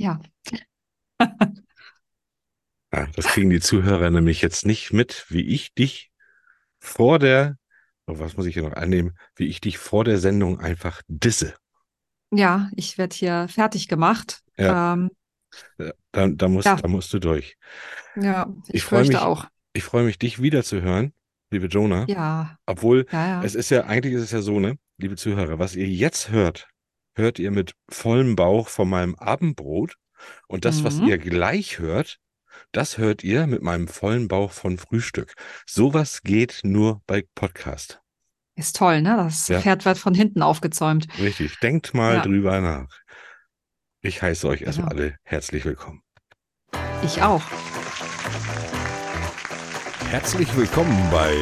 Ja. Ja, das kriegen die Zuhörer nämlich jetzt nicht mit, wie ich dich vor der, oh, was muss ich hier noch annehmen, wie ich dich vor der Sendung einfach disse. Ja, ich werde hier fertig gemacht. Ja. Ähm, Da, da, musst, Ja. da musst du durch. ja, ich, Ich freu fürchte mich- auch. Ich freue mich, dich wiederzuhören, liebe Jonah. Ja, Obwohl, ja, ja. es ist ja, eigentlich ist es ja so, ne, liebe Zuhörer, was ihr jetzt hört, hört ihr mit vollem Bauch von meinem Abendbrot. Und das, was Mhm. ihr gleich hört, das hört ihr mit meinem vollen Bauch von Frühstück. Sowas geht nur bei Podcast. Ist toll, ne? Das Ja. Pferd wird von hinten aufgezäumt. Richtig. Denkt mal Ja. drüber nach. Ich heiße euch erstmal Genau. alle herzlich willkommen. Ich auch. Herzlich willkommen bei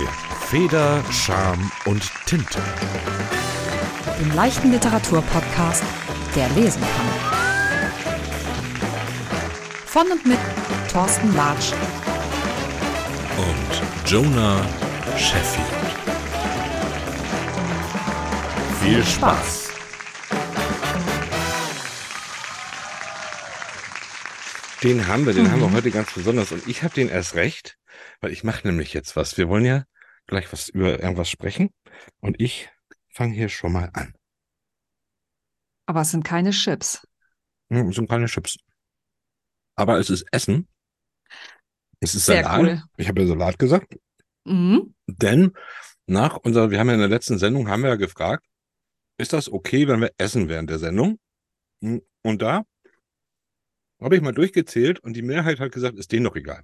Feder, Scham und Tinte. Dem leichten Literaturpodcast, der lesen kann. Von und mit Thorsten Latsch. und Jonah Sheffield. Viel Spaß! Den haben wir, den haben wir Mhm. heute ganz besonders und ich habe den erst recht, weil ich mache nämlich jetzt was. Wir wollen ja gleich was über irgendwas sprechen und ich fange hier schon mal an. Aber es sind keine Chips. Hm, es sind keine Chips. Aber es ist Essen. Es ist Sehr Salat. cool. Ich habe ja Salat gesagt. Mhm. Denn nach unserer, wir haben ja in der letzten Sendung, haben wir ja gefragt, ist das okay, wenn wir essen während der Sendung? Hm, Und da habe ich mal durchgezählt und die Mehrheit hat gesagt, ist denen doch egal.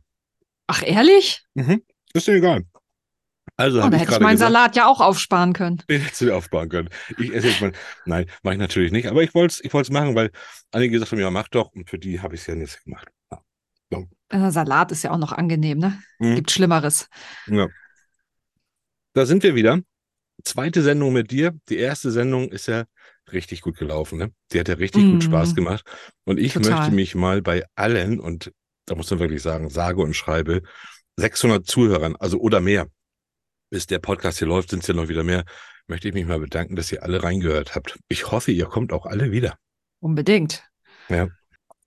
Ach, ehrlich? Ist denen egal. Also Oh, habe ich hätte ich meinen gesagt, Salat ja auch aufsparen können. den hättest du aufbauen können. Ich esse jetzt mal. Nein, mache ich natürlich nicht. Aber ich wollte es ich wollt's machen, weil einige gesagt haben, ja, mach doch. Und für die habe ich es ja jetzt gemacht. Ja. Äh, Salat ist ja auch noch angenehm, ne? Mhm. Gibt Schlimmeres. Ja. Da sind wir wieder. Zweite Sendung mit dir. Die erste Sendung ist ja richtig gut gelaufen. Ne? Die hat ja richtig Mhm. gut Spaß gemacht. Und ich Total. möchte mich mal bei allen, und da muss man wirklich sagen, sage und schreibe, 600 Zuhörern, also oder mehr, bis der Podcast hier läuft, sind es ja noch wieder mehr, möchte ich mich mal bedanken, dass ihr alle reingehört habt. Ich hoffe, ihr kommt auch alle wieder. Unbedingt.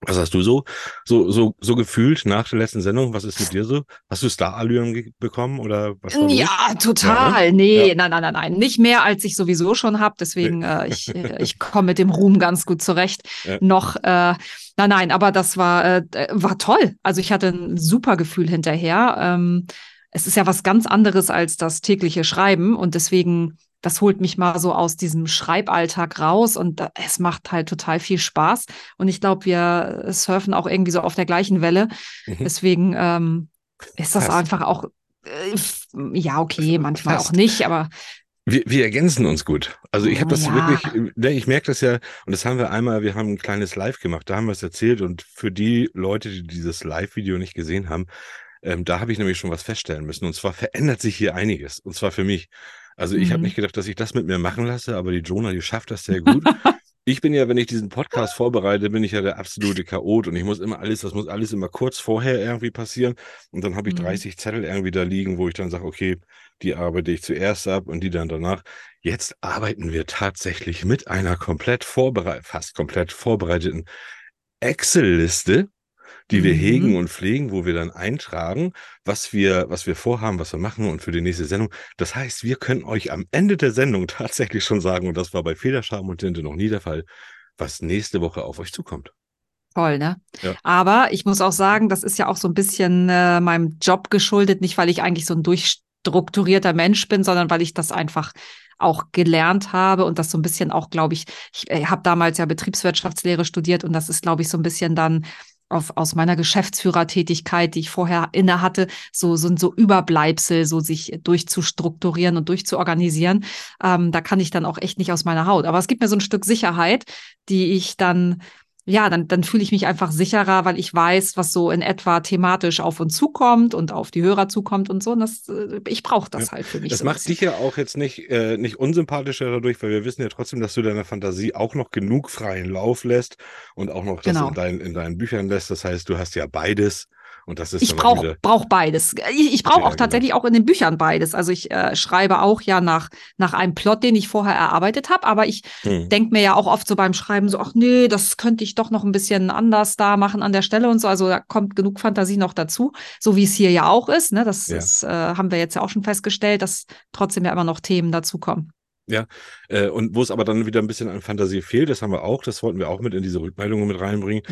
Was hast du so, so, so, so gefühlt nach der letzten Sendung? Was ist mit dir so? Hast du Star-Allüren bekommen oder was? Ja, total. Ja, nee, Ja. nein, nein, nein, nein. Nicht mehr, als ich sowieso schon habe. Deswegen, äh, ich, äh, ich komme mit dem Ruhm ganz gut zurecht. Ja. Noch, äh, nein, nein, aber das war, äh, war toll. Also ich hatte ein super Gefühl hinterher. Ähm, es ist ja was ganz anderes als das tägliche Schreiben und deswegen, das holt mich mal so aus diesem Schreiballtag raus und es macht halt total viel Spaß. Und ich glaube, wir surfen auch irgendwie so auf der gleichen Welle. Mhm. Deswegen ähm, ist das Fast. einfach auch, äh, ja, okay, manchmal Fast. auch nicht, aber Wir, wir ergänzen uns gut. Also ich habe das Ja. wirklich, ne, ich merke das ja, und das haben wir einmal, wir haben ein kleines Live gemacht, da haben wir es erzählt und für die Leute, die dieses Live-Video nicht gesehen haben, ähm, da habe ich nämlich schon was feststellen müssen. Und zwar verändert sich hier einiges. Und zwar für mich. Also ich habe Mhm. nicht gedacht, dass ich das mit mir machen lasse, aber die Jonah, die schafft das sehr gut. ich bin ja, wenn ich diesen Podcast vorbereite, bin ich ja der absolute Chaot und ich muss immer alles, das muss alles immer kurz vorher irgendwie passieren. Und dann habe ich Mhm. 30 Zettel irgendwie da liegen, wo ich dann sage, okay, die arbeite ich zuerst ab und die dann danach. Jetzt arbeiten wir tatsächlich mit einer komplett vorbereiteten, fast komplett vorbereiteten Excel-Liste, die wir Mhm. hegen und pflegen, wo wir dann eintragen, was wir, was wir vorhaben, was wir machen und für die nächste Sendung. Das heißt, wir können euch am Ende der Sendung tatsächlich schon sagen, und das war bei Federscham und Tinte noch nie der Fall, was nächste Woche auf euch zukommt. toll, ne? Ja. Aber ich muss auch sagen, das ist ja auch so ein bisschen äh, meinem Job geschuldet, nicht weil ich eigentlich so ein durchstrukturierter Mensch bin, sondern weil ich das einfach auch gelernt habe und das so ein bisschen auch, glaube ich, ich äh, habe damals ja Betriebswirtschaftslehre studiert und das ist, glaube ich, so ein bisschen dann auf, aus meiner Geschäftsführertätigkeit, die ich vorher inne hatte, so sind so Überbleibsel, so sich durchzustrukturieren und durchzuorganisieren. Ähm, da kann ich dann auch echt nicht aus meiner Haut. Aber es gibt mir so ein Stück Sicherheit, die ich dann ja, dann, dann fühle ich mich einfach sicherer, weil ich weiß, was so in etwa thematisch auf uns zukommt und auf die Hörer zukommt und so. Und das, äh, ich brauche das Ja. halt für mich. Das so macht dich ja auch jetzt nicht, äh, nicht unsympathischer dadurch, weil wir wissen ja trotzdem, dass du deiner Fantasie auch noch genug freien Lauf lässt und auch noch das Genau. in, dein, in deinen Büchern lässt. Das heißt, du hast ja beides. Und das ist ich brauche brauch beides. Ich, ich brauche Ja, auch genau. tatsächlich auch in den Büchern beides. Also ich äh, schreibe auch ja nach, nach einem Plot, den ich vorher erarbeitet habe, aber ich Hm. denke mir ja auch oft so beim Schreiben so, ach nee, das könnte ich doch noch ein bisschen anders da machen an der Stelle und so. Also da kommt genug Fantasie noch dazu, so wie es hier ja auch ist. Ne? Das Ja. ist, äh, haben wir jetzt ja auch schon festgestellt, dass trotzdem ja immer noch Themen dazukommen. Äh, und wo es aber dann wieder ein bisschen an Fantasie fehlt, das haben wir auch, das wollten wir auch mit in diese Rückmeldungen mit reinbringen.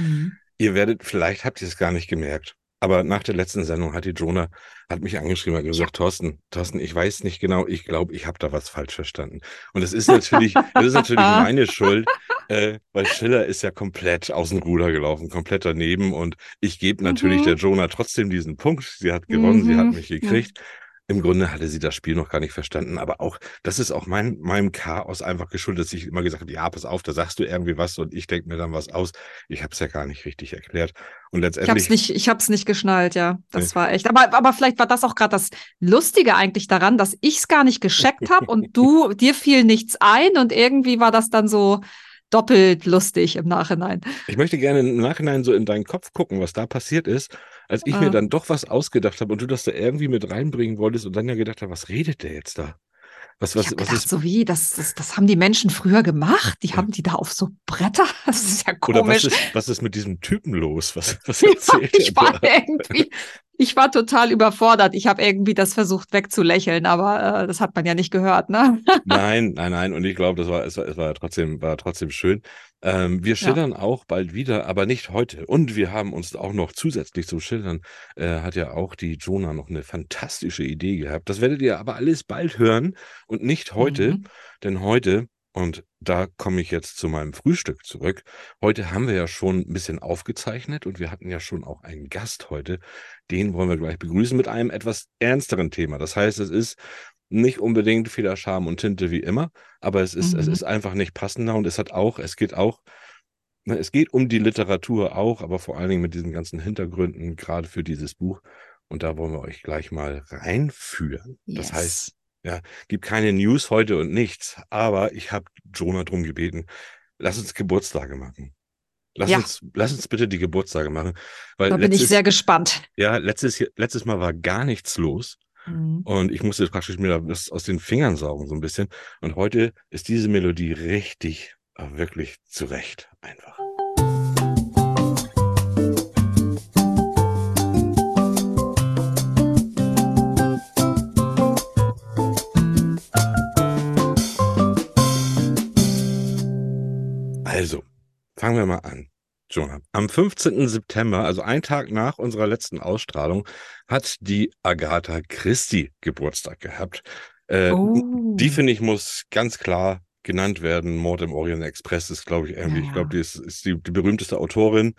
Ihr werdet, vielleicht habt ihr es gar nicht gemerkt, aber nach der letzten Sendung hat die Jonah, hat mich angeschrieben, hat gesagt, Thorsten, Thorsten, ich weiß nicht genau, ich glaube, ich habe da was falsch verstanden. Und es ist natürlich, das ist natürlich meine Schuld, äh, weil Schiller ist ja komplett aus dem Ruder gelaufen, komplett daneben und ich gebe natürlich Mhm. der Jonah trotzdem diesen Punkt. Sie hat gewonnen, sie hat Mhm. mich gekriegt. Im Grunde hatte sie das Spiel noch gar nicht verstanden, aber auch, das ist auch mein, meinem Chaos einfach geschuldet, dass ich immer gesagt habe, ja, pass auf, da sagst du irgendwie was und ich denke mir dann was aus. Ich habe es ja gar nicht richtig erklärt. Und Ich hab's letztendlich, nicht, ich hab's nicht geschnallt, ja. Das Nee. war echt. Aber, aber vielleicht war das auch gerade das Lustige eigentlich daran, dass ich es gar nicht gescheckt habe und du, dir fiel nichts ein und irgendwie war das dann so doppelt lustig im Nachhinein. ich möchte gerne im Nachhinein so in deinen Kopf gucken, was da passiert ist, als ich mir Ah. dann doch was ausgedacht habe und du das da irgendwie mit reinbringen wolltest und dann ja gedacht habe, was redet der jetzt da? Was, ich was, was gedacht, ist, so wie, das, das, das haben die Menschen früher gemacht. Die Ja. haben die da auf so Bretter. Das ist ja oder was komisch. ist, was ist mit diesem Typen los? Was, was Ja, erzählt ich der war da? irgendwie, ich war total überfordert. Ich habe irgendwie das versucht wegzulächeln, aber äh, das hat man ja nicht gehört, ne? Nein, nein, nein. Und ich glaube, das war, es war, es war trotzdem, war trotzdem schön. Ähm, wir schildern auch bald wieder, aber nicht heute. Und wir haben uns auch noch zusätzlich zum Schildern, äh, hat ja auch die Jonah noch eine fantastische Idee gehabt. Das werdet ihr aber alles bald hören und nicht heute, Mhm. denn heute, und da komme ich jetzt zu meinem Frühstück zurück. Heute haben wir ja schon ein bisschen aufgezeichnet und wir hatten ja schon auch einen Gast heute. Den wollen wir gleich begrüßen mit einem etwas ernsteren Thema. Das heißt, es ist nicht unbedingt Feder, Charme und Tinte wie immer, aber es ist, es Mhm. ist einfach nicht passender und es hat auch, es geht auch, es geht um die Literatur auch, aber vor allen Dingen mit diesen ganzen Hintergründen, gerade für dieses Buch. Und da wollen wir euch gleich mal reinführen. Das Yes. heißt, ja, gibt keine News heute und nichts, aber ich habe Jonah drum gebeten, lass uns Geburtstage machen. Lass, Ja. uns, lass uns bitte die Geburtstage machen. Weil Da bin ich sehr gespannt. ja, letztes, letztes Mal war gar nichts los. Mhm. Und ich musste praktisch mir das aus den Fingern saugen, so ein bisschen. Und heute ist diese Melodie richtig, äh, wirklich zurecht einfach. Also, fangen wir mal an. Jonah. Am 15. September, also ein Tag nach unserer letzten Ausstrahlung, hat die Agatha Christie Geburtstag gehabt. Äh, Oh. Die, finde ich, muss ganz klar genannt werden. Mord im Orient Express ist, glaube ich, irgendwie, Ja, ich glaube, die ist, ist die, die berühmteste Autorin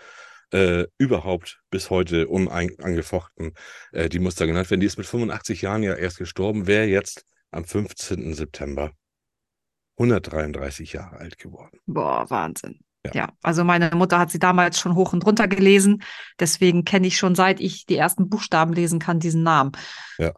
äh, überhaupt bis heute unangefochten. Äh, die muss da genannt werden. Die ist mit 85 Jahren ja erst gestorben, wäre jetzt am 15. September 133 Jahre alt geworden. Boah, Wahnsinn. Ja. Ja. also meine Mutter hat sie damals schon hoch und runter gelesen. Deswegen kenne ich schon, seit ich die ersten Buchstaben lesen kann, diesen Namen. Ja,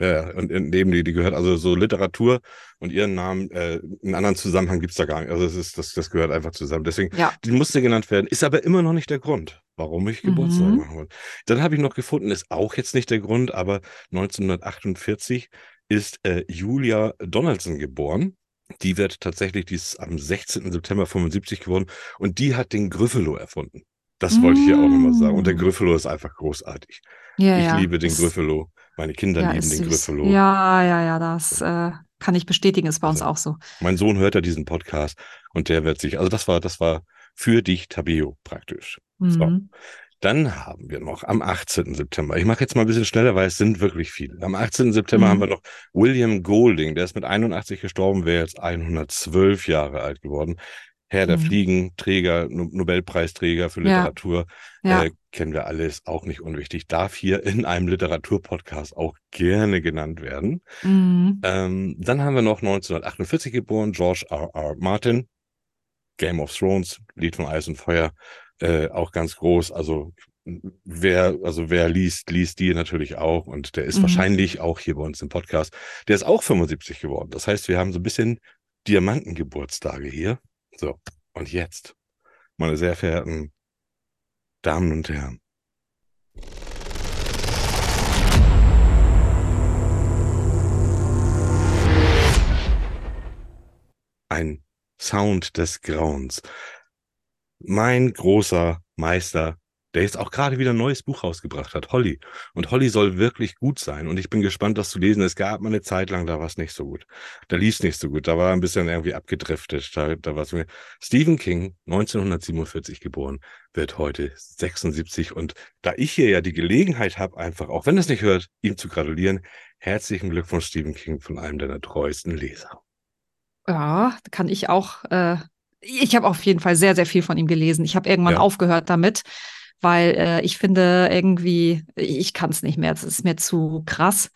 ja, und neben die, die gehört, also so Literatur und ihren Namen, äh, einen anderen Zusammenhang gibt's da gar nicht. Also es ist, das, das gehört einfach zusammen. Deswegen, Ja. die musste genannt werden, ist aber immer noch nicht der Grund, warum ich Geburtstag Mhm. machen wollte. Dann habe ich noch gefunden, ist auch jetzt nicht der Grund, aber 1948 ist äh, Julia Donaldson geboren. Die wird tatsächlich, die ist am 16. September 75 geworden und die hat den Gryffalo erfunden. Das wollte ich hier auch nochmal sagen. Und der Mm. Gryffalo ist einfach großartig. Ja, ich ja. liebe den Gryffalo. Meine Kinder Ja, lieben den süß. Gryffalo. Ja, ja, ja, das äh, kann ich bestätigen, ist bei uns Also, auch so. Mein Sohn hört ja diesen Podcast und der wird sich, also das war, das war für dich Tabeo praktisch. So. Dann haben wir noch am 18. September, ich mache jetzt mal ein bisschen schneller, weil es sind wirklich viele. Am 18. September Mhm. haben wir noch William Golding, der ist mit 81 gestorben, wäre jetzt 112 Jahre alt geworden. Herr der Mhm. Fliegen, Träger, No- Nobelpreisträger für Ja. Literatur, Ja. äh, kennen wir alles, auch nicht unwichtig, darf hier in einem Literaturpodcast auch gerne genannt werden. Mhm. Ähm, dann haben wir noch 1948 geboren, George R. R. Martin, Game of Thrones, Lied von Eis und Feuer, äh, auch ganz groß. Also wer, also wer liest, liest die natürlich auch. Und der ist mhm. wahrscheinlich auch hier bei uns im Podcast. Der ist auch 75 geworden. Das heißt, wir haben so ein bisschen Diamantengeburtstage hier. So, und jetzt, meine sehr verehrten Damen und Herren. Ein Sound des Grauens. Mein großer Meister der jetzt auch gerade wieder ein neues Buch rausgebracht hat, Holly. Und Holly soll wirklich gut sein. Und ich bin gespannt, das zu lesen. Es gab mal eine Zeit lang, da war es nicht so gut. Da lief nicht so gut. Da war ein bisschen irgendwie abgedriftet. Da, da war es Stephen King, 1947 geboren, wird heute 76. Und da ich hier ja die Gelegenheit habe, einfach, auch wenn es nicht hört, ihm zu gratulieren, herzlichen Glückwunsch, Stephen King, von einem deiner treuesten Leser. Ja, kann ich auch. Äh, ich habe auf jeden Fall sehr, sehr viel von ihm gelesen. Ich habe irgendwann ja. aufgehört damit weil äh, ich finde irgendwie, ich kann es nicht mehr. Es ist mir zu krass.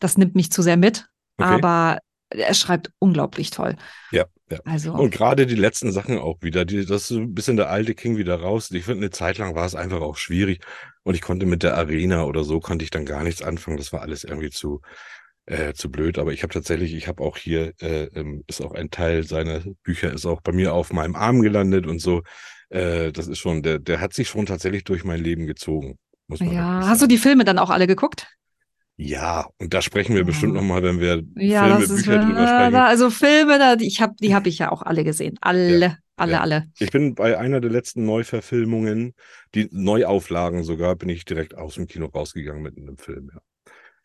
Das nimmt mich zu sehr mit. Okay. Aber er schreibt unglaublich toll. Ja, ja. Also. Und gerade die letzten Sachen auch wieder, die, das ist ein bisschen der alte King wieder raus. Ich finde, eine Zeit lang war es einfach auch schwierig. Und ich konnte mit der Arena oder so, konnte ich dann gar nichts anfangen. Das war alles irgendwie zu, äh, zu blöd. Aber ich habe tatsächlich, ich habe auch hier, äh, ähm, ist auch ein Teil seiner Bücher, ist auch bei mir auf meinem Arm gelandet und so. Äh, das ist schon, der, der hat sich schon tatsächlich durch mein Leben gezogen. Muss man ja, hast du die Filme dann auch alle geguckt? Ja, und da sprechen wir ja. bestimmt nochmal, wenn wir ja, Filme, Bücher ist, drüber sprechen. also Filme, da, ich hab, die habe ich ja auch alle gesehen. Alle, ja, alle, ja. alle. Ich bin bei einer der letzten Neuverfilmungen, die Neuauflagen sogar, bin ich direkt aus dem Kino rausgegangen mit einem Film, ja.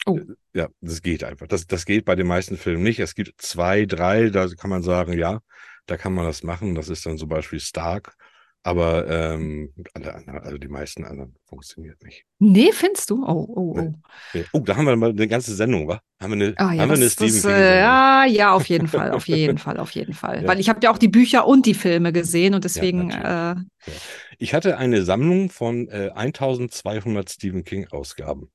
Oh. Äh, ja, das geht einfach. Das, das geht bei den meisten Filmen nicht. Es gibt zwei, drei, da kann man sagen, ja, da kann man das machen. Das ist dann zum Beispiel Stark aber ähm, alle anderen, also die meisten anderen funktioniert nicht. Nee, findest du? Oh, oh, oh. Nee. Oh, da haben wir mal eine ganze Sendung, wa? Haben wir eine, oh, ja, haben wir eine Stephen das, King äh, Ja, ja, auf jeden Fall, auf jeden Fall, auf jeden Fall. Ja. Weil ich habe ja auch die Bücher und die Filme gesehen und deswegen. Ja, äh, ich hatte eine Sammlung von äh, 1200 Stephen King Ausgaben.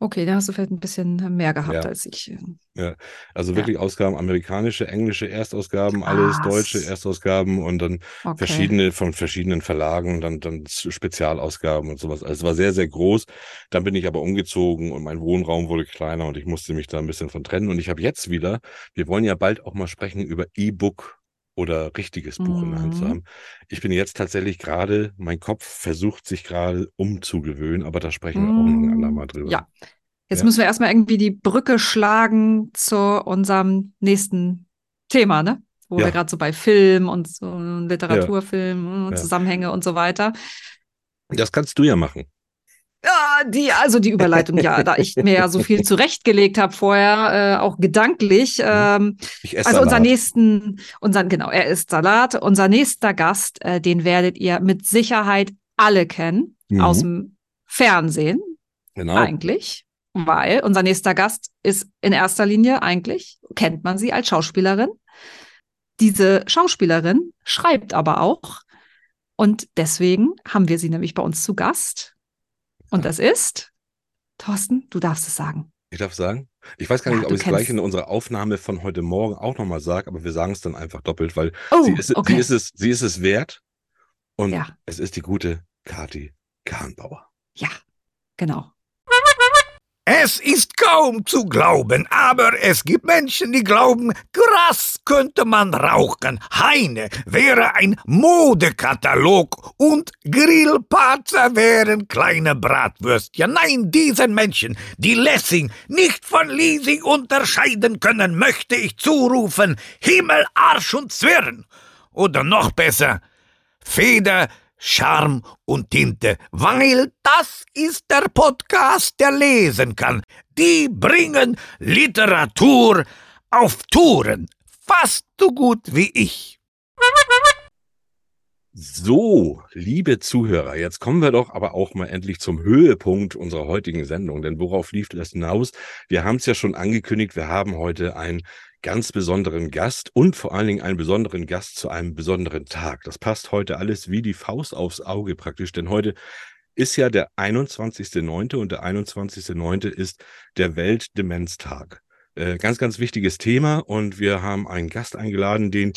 Okay, da hast du vielleicht ein bisschen mehr gehabt ja. als ich. Äh, ja, also wirklich ja. Ausgaben, amerikanische, englische Erstausgaben, alles ah, deutsche Erstausgaben und dann okay. verschiedene von verschiedenen Verlagen, dann, dann Spezialausgaben und sowas. Also es war sehr, sehr groß. Dann bin ich aber umgezogen und mein Wohnraum wurde kleiner und ich musste mich da ein bisschen von trennen. Und ich habe jetzt wieder, wir wollen ja bald auch mal sprechen über E-Book oder richtiges Buch mhm. in der Hand zu mhm. haben. Ich bin jetzt tatsächlich gerade, mein Kopf versucht sich gerade umzugewöhnen, aber da sprechen wir auch noch ein andermal drüber. Ja. Jetzt ja. müssen wir erstmal irgendwie die Brücke schlagen zu unserem nächsten Thema, ne? Wo ja. wir gerade so bei Film und so Literaturfilm, ja. Zusammenhänge und so weiter. Das kannst du ja machen. Ja, die, also die Überleitung, ja, da ich mir ja so viel zurechtgelegt habe vorher, äh, auch gedanklich. Mhm. Ähm, ich esse also unser nächsten, unseren, genau, er ist Salat. Unser nächster Gast, äh, den werdet ihr mit Sicherheit alle kennen mhm. aus dem Fernsehen. Genau. Eigentlich. Weil unser nächster Gast ist in erster Linie eigentlich, kennt man sie als Schauspielerin. Diese Schauspielerin schreibt aber auch. Und deswegen haben wir sie nämlich bei uns zu Gast. Und das ist, Thorsten, du darfst es sagen. Ich darf sagen? Ich weiß gar nicht, ja, ob ich es gleich in unserer Aufnahme von heute Morgen auch nochmal sage, aber wir sagen es dann einfach doppelt, weil oh, sie, ist, okay. sie, ist es, sie ist es wert und ja. es ist die gute Kati Kahnbauer. Ja, genau. Es ist kaum zu glauben, aber es gibt Menschen, die glauben, Gras könnte man rauchen, Heine wäre ein Modekatalog und Grillparzer wären kleine Bratwürstchen. Nein, diesen Menschen, die Lessing nicht von Leasing unterscheiden können, möchte ich zurufen, Himmel, Arsch und Zwirn. Oder noch besser, Feder, Charme und Tinte, weil das ist der Podcast, der lesen kann. Die bringen Literatur auf Touren, fast so gut wie ich. So, liebe Zuhörer, jetzt kommen wir doch aber auch mal endlich zum Höhepunkt unserer heutigen Sendung. Denn worauf lief das hinaus? Wir haben es ja schon angekündigt, wir haben heute ein ganz besonderen Gast und vor allen Dingen einen besonderen Gast zu einem besonderen Tag. Das passt heute alles wie die Faust aufs Auge praktisch, denn heute ist ja der 21.09. und der 21.09. ist der Weltdemenztag. Äh, ganz, ganz wichtiges Thema und wir haben einen Gast eingeladen, den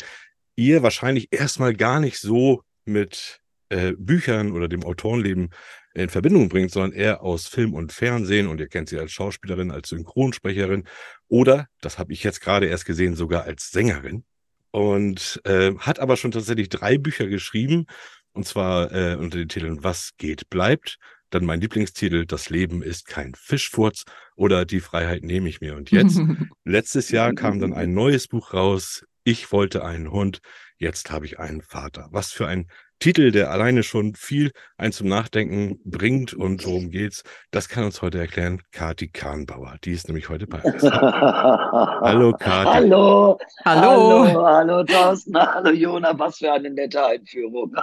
ihr wahrscheinlich erstmal gar nicht so mit äh, Büchern oder dem Autorenleben in Verbindung bringt, sondern eher aus Film und Fernsehen. Und ihr kennt sie als Schauspielerin, als Synchronsprecherin oder, das habe ich jetzt gerade erst gesehen, sogar als Sängerin. Und äh, hat aber schon tatsächlich drei Bücher geschrieben. Und zwar äh, unter den Titeln Was geht, bleibt, dann mein Lieblingstitel Das Leben ist kein Fischfurz oder Die Freiheit nehme ich mir. Und jetzt, letztes Jahr kam dann ein neues Buch raus, Ich wollte einen Hund, jetzt habe ich einen Vater. Was für ein Titel, der alleine schon viel ein zum Nachdenken bringt und worum geht's, das kann uns heute erklären Kati Kahnbauer. Die ist nämlich heute bei uns. hallo Kati. Hallo. Hallo. Hallo, hallo Thorsten. Hallo Jona. Was für eine nette Einführung.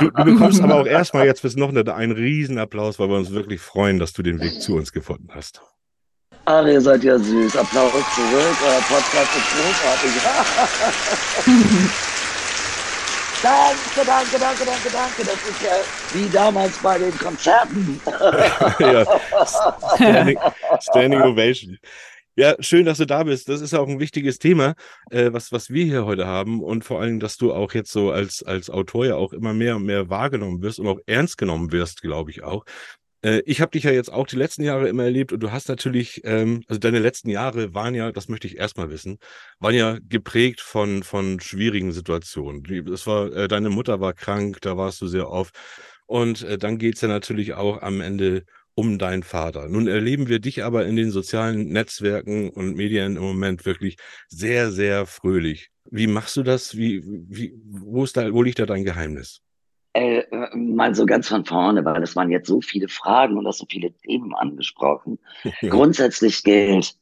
Du, du bekommst aber auch erstmal jetzt bis noch eine, einen Riesenapplaus, weil wir uns wirklich freuen, dass du den Weg zu uns gefunden hast. Ach, ihr seid ja süß. Applaus zurück. Euer Podcast ist großartig. Danke, danke, danke, danke, danke. Das ist ja wie damals bei den Konzerten. ja. Standing, Standing Ovation. Ja, schön, dass du da bist. Das ist ja auch ein wichtiges Thema, äh, was, was wir hier heute haben. Und vor allem, dass du auch jetzt so als, als Autor ja auch immer mehr und mehr wahrgenommen wirst und auch ernst genommen wirst, glaube ich auch. Äh, ich habe dich ja jetzt auch die letzten Jahre immer erlebt und du hast natürlich, ähm, also deine letzten Jahre waren ja, das möchte ich erstmal wissen, waren ja geprägt von, von schwierigen Situationen. Das war, äh, deine Mutter war krank, da warst du sehr oft. Und äh, dann geht's ja natürlich auch am Ende um deinen Vater. Nun erleben wir dich aber in den sozialen Netzwerken und Medien im Moment wirklich sehr, sehr fröhlich. Wie machst du das? Wie, wie, wo, ist da, wo liegt da dein Geheimnis? Äh, mal so ganz von vorne, weil es waren jetzt so viele Fragen und auch so viele Themen angesprochen. Grundsätzlich gilt,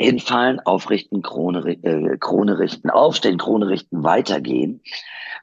hinfallen, aufrichten, Krone, äh, Krone richten, aufstehen, Krone richten, weitergehen.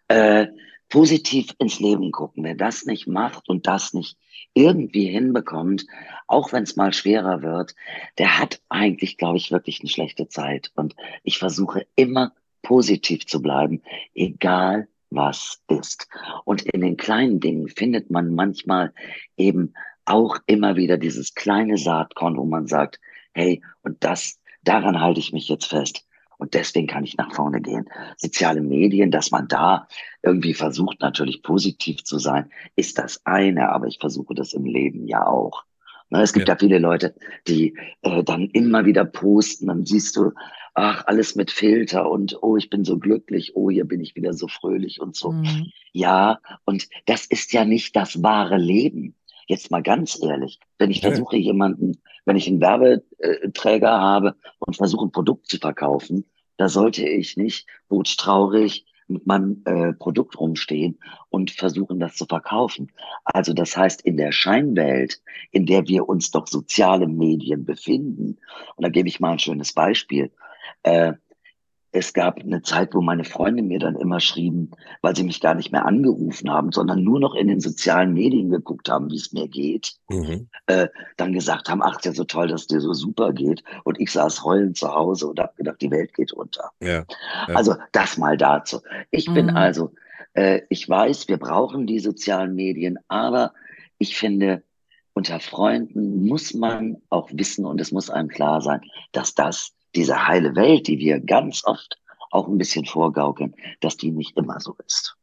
Äh, positiv ins Leben gucken. Wer das nicht macht und das nicht irgendwie hinbekommt, auch wenn es mal schwerer wird, der hat eigentlich, glaube ich, wirklich eine schlechte Zeit. Und ich versuche immer positiv zu bleiben, egal was ist. Und in den kleinen Dingen findet man manchmal eben auch immer wieder dieses kleine Saatkorn, wo man sagt, hey, und das, daran halte ich mich jetzt fest. Und deswegen kann ich nach vorne gehen. Soziale Medien, dass man da irgendwie versucht, natürlich positiv zu sein, ist das eine, aber ich versuche das im Leben ja auch. Ne, es gibt ja, ja viele Leute, die äh, dann immer wieder posten, dann siehst du, ach, alles mit Filter und oh, ich bin so glücklich, oh, hier bin ich wieder so fröhlich und so. Mhm. Ja, und das ist ja nicht das wahre Leben. Jetzt mal ganz ehrlich, wenn ich versuche, jemanden, wenn ich einen Werbeträger habe und versuche, ein Produkt zu verkaufen, da sollte ich nicht traurig mit meinem äh, Produkt rumstehen und versuchen, das zu verkaufen. Also das heißt, in der Scheinwelt, in der wir uns doch soziale Medien befinden, und da gebe ich mal ein schönes Beispiel. Äh, es gab eine Zeit, wo meine Freunde mir dann immer schrieben, weil sie mich gar nicht mehr angerufen haben, sondern nur noch in den sozialen Medien geguckt haben, wie es mir geht. Mhm. Äh, dann gesagt haben, ach, ist ja so toll, dass es dir so super geht. Und ich saß heulend zu Hause und habe gedacht, die Welt geht unter. Ja, ja. Also das mal dazu. Ich mhm. bin also, äh, ich weiß, wir brauchen die sozialen Medien, aber ich finde, unter Freunden muss man auch wissen und es muss einem klar sein, dass das diese heile Welt, die wir ganz oft auch ein bisschen vorgaukeln, dass die nicht immer so ist.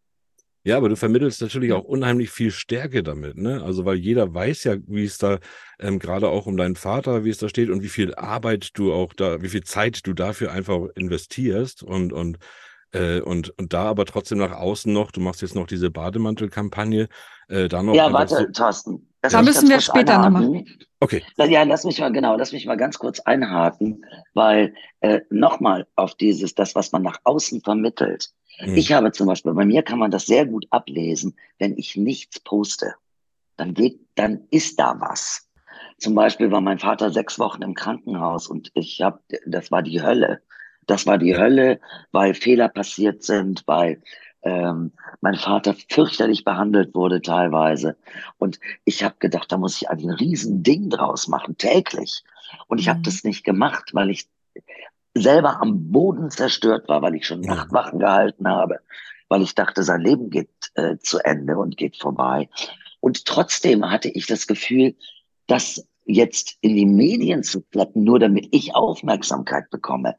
Ja, aber du vermittelst natürlich auch unheimlich viel Stärke damit, ne? Also weil jeder weiß ja, wie es da ähm, gerade auch um deinen Vater, wie es da steht und wie viel Arbeit du auch da, wie viel Zeit du dafür einfach investierst und und äh, und und da aber trotzdem nach außen noch, du machst jetzt noch diese Bademantelkampagne, äh, da noch. Ja, warte, so Thorsten, das da müssen wir später nochmal. Okay. Ja, lass mich mal, genau, lass mich mal ganz kurz einhaken, weil äh, nochmal auf dieses, das, was man nach außen vermittelt. Mhm. Ich habe zum Beispiel, bei mir kann man das sehr gut ablesen, wenn ich nichts poste. Dann geht, dann ist da was. Zum Beispiel war mein Vater sechs Wochen im Krankenhaus und ich habe, das war die Hölle. Das war die Hölle, weil Fehler passiert sind, weil ähm, mein Vater fürchterlich behandelt wurde teilweise. Und ich habe gedacht, da muss ich ein riesen Ding draus machen, täglich. Und ich mhm. habe das nicht gemacht, weil ich selber am Boden zerstört war, weil ich schon ja. Nachtwachen gehalten habe, weil ich dachte, sein Leben geht äh, zu Ende und geht vorbei. Und trotzdem hatte ich das Gefühl, dass jetzt in die Medien zu kletten, nur damit ich Aufmerksamkeit bekomme.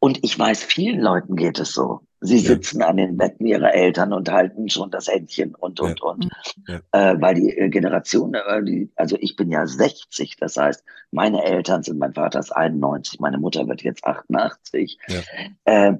Und ich weiß, vielen Leuten geht es so. Sie sitzen ja. an den Betten ihrer Eltern und halten schon das Händchen und, und, ja. und. Ja. Äh, weil die äh, Generation, äh, die, also ich bin ja 60, das heißt, meine Eltern sind, mein Vater ist 91, meine Mutter wird jetzt 88. Äh,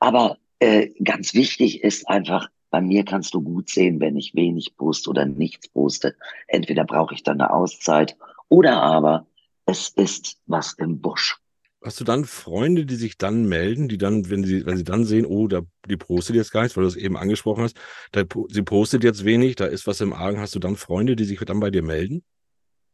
aber äh, ganz wichtig ist einfach, bei mir kannst du gut sehen, wenn ich wenig poste oder nichts poste. Entweder brauche ich dann eine Auszeit oder aber es ist was im Busch. Hast du dann Freunde, die sich dann melden, die dann, wenn sie, wenn sie dann sehen, oh, da, die postet jetzt gar nichts, weil du es eben angesprochen hast, da, sie postet jetzt wenig, da ist was im Argen, hast du dann Freunde, die sich dann bei dir melden?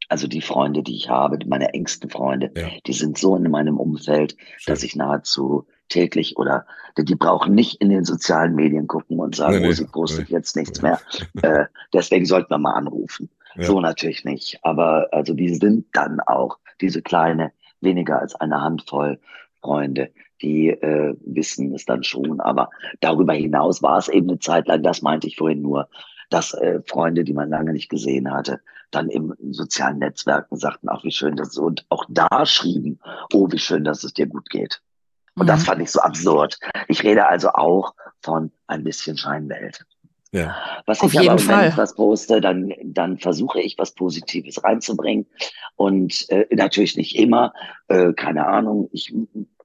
Also die Freunde, die ich habe, meine engsten Freunde, Ja. die sind so in meinem Umfeld, Schön. dass ich nahezu täglich oder die brauchen nicht in den sozialen Medien gucken und sagen, Nee, nee, oh, sie postet nee. jetzt nichts mehr. Äh, deswegen sollten wir mal anrufen. Ja. So natürlich nicht. Aber also die sind dann auch diese kleine, weniger als eine Handvoll Freunde, die äh, wissen es dann schon. Aber darüber hinaus war es eben eine Zeit lang, das meinte ich vorhin nur, dass äh, Freunde, die man lange nicht gesehen hatte, dann im sozialen Netzwerken sagten, ach, wie schön das ist. Und auch da schrieben, oh, wie schön, dass es dir gut geht. Und das Mhm. fand ich so absurd. Ich rede also auch von ein bisschen Scheinwelt. Ja. Was Auf ich aber, jeden wenn Fall. ich was poste, dann, dann versuche ich was Positives reinzubringen. Und äh, natürlich nicht immer. Äh, keine Ahnung. Ich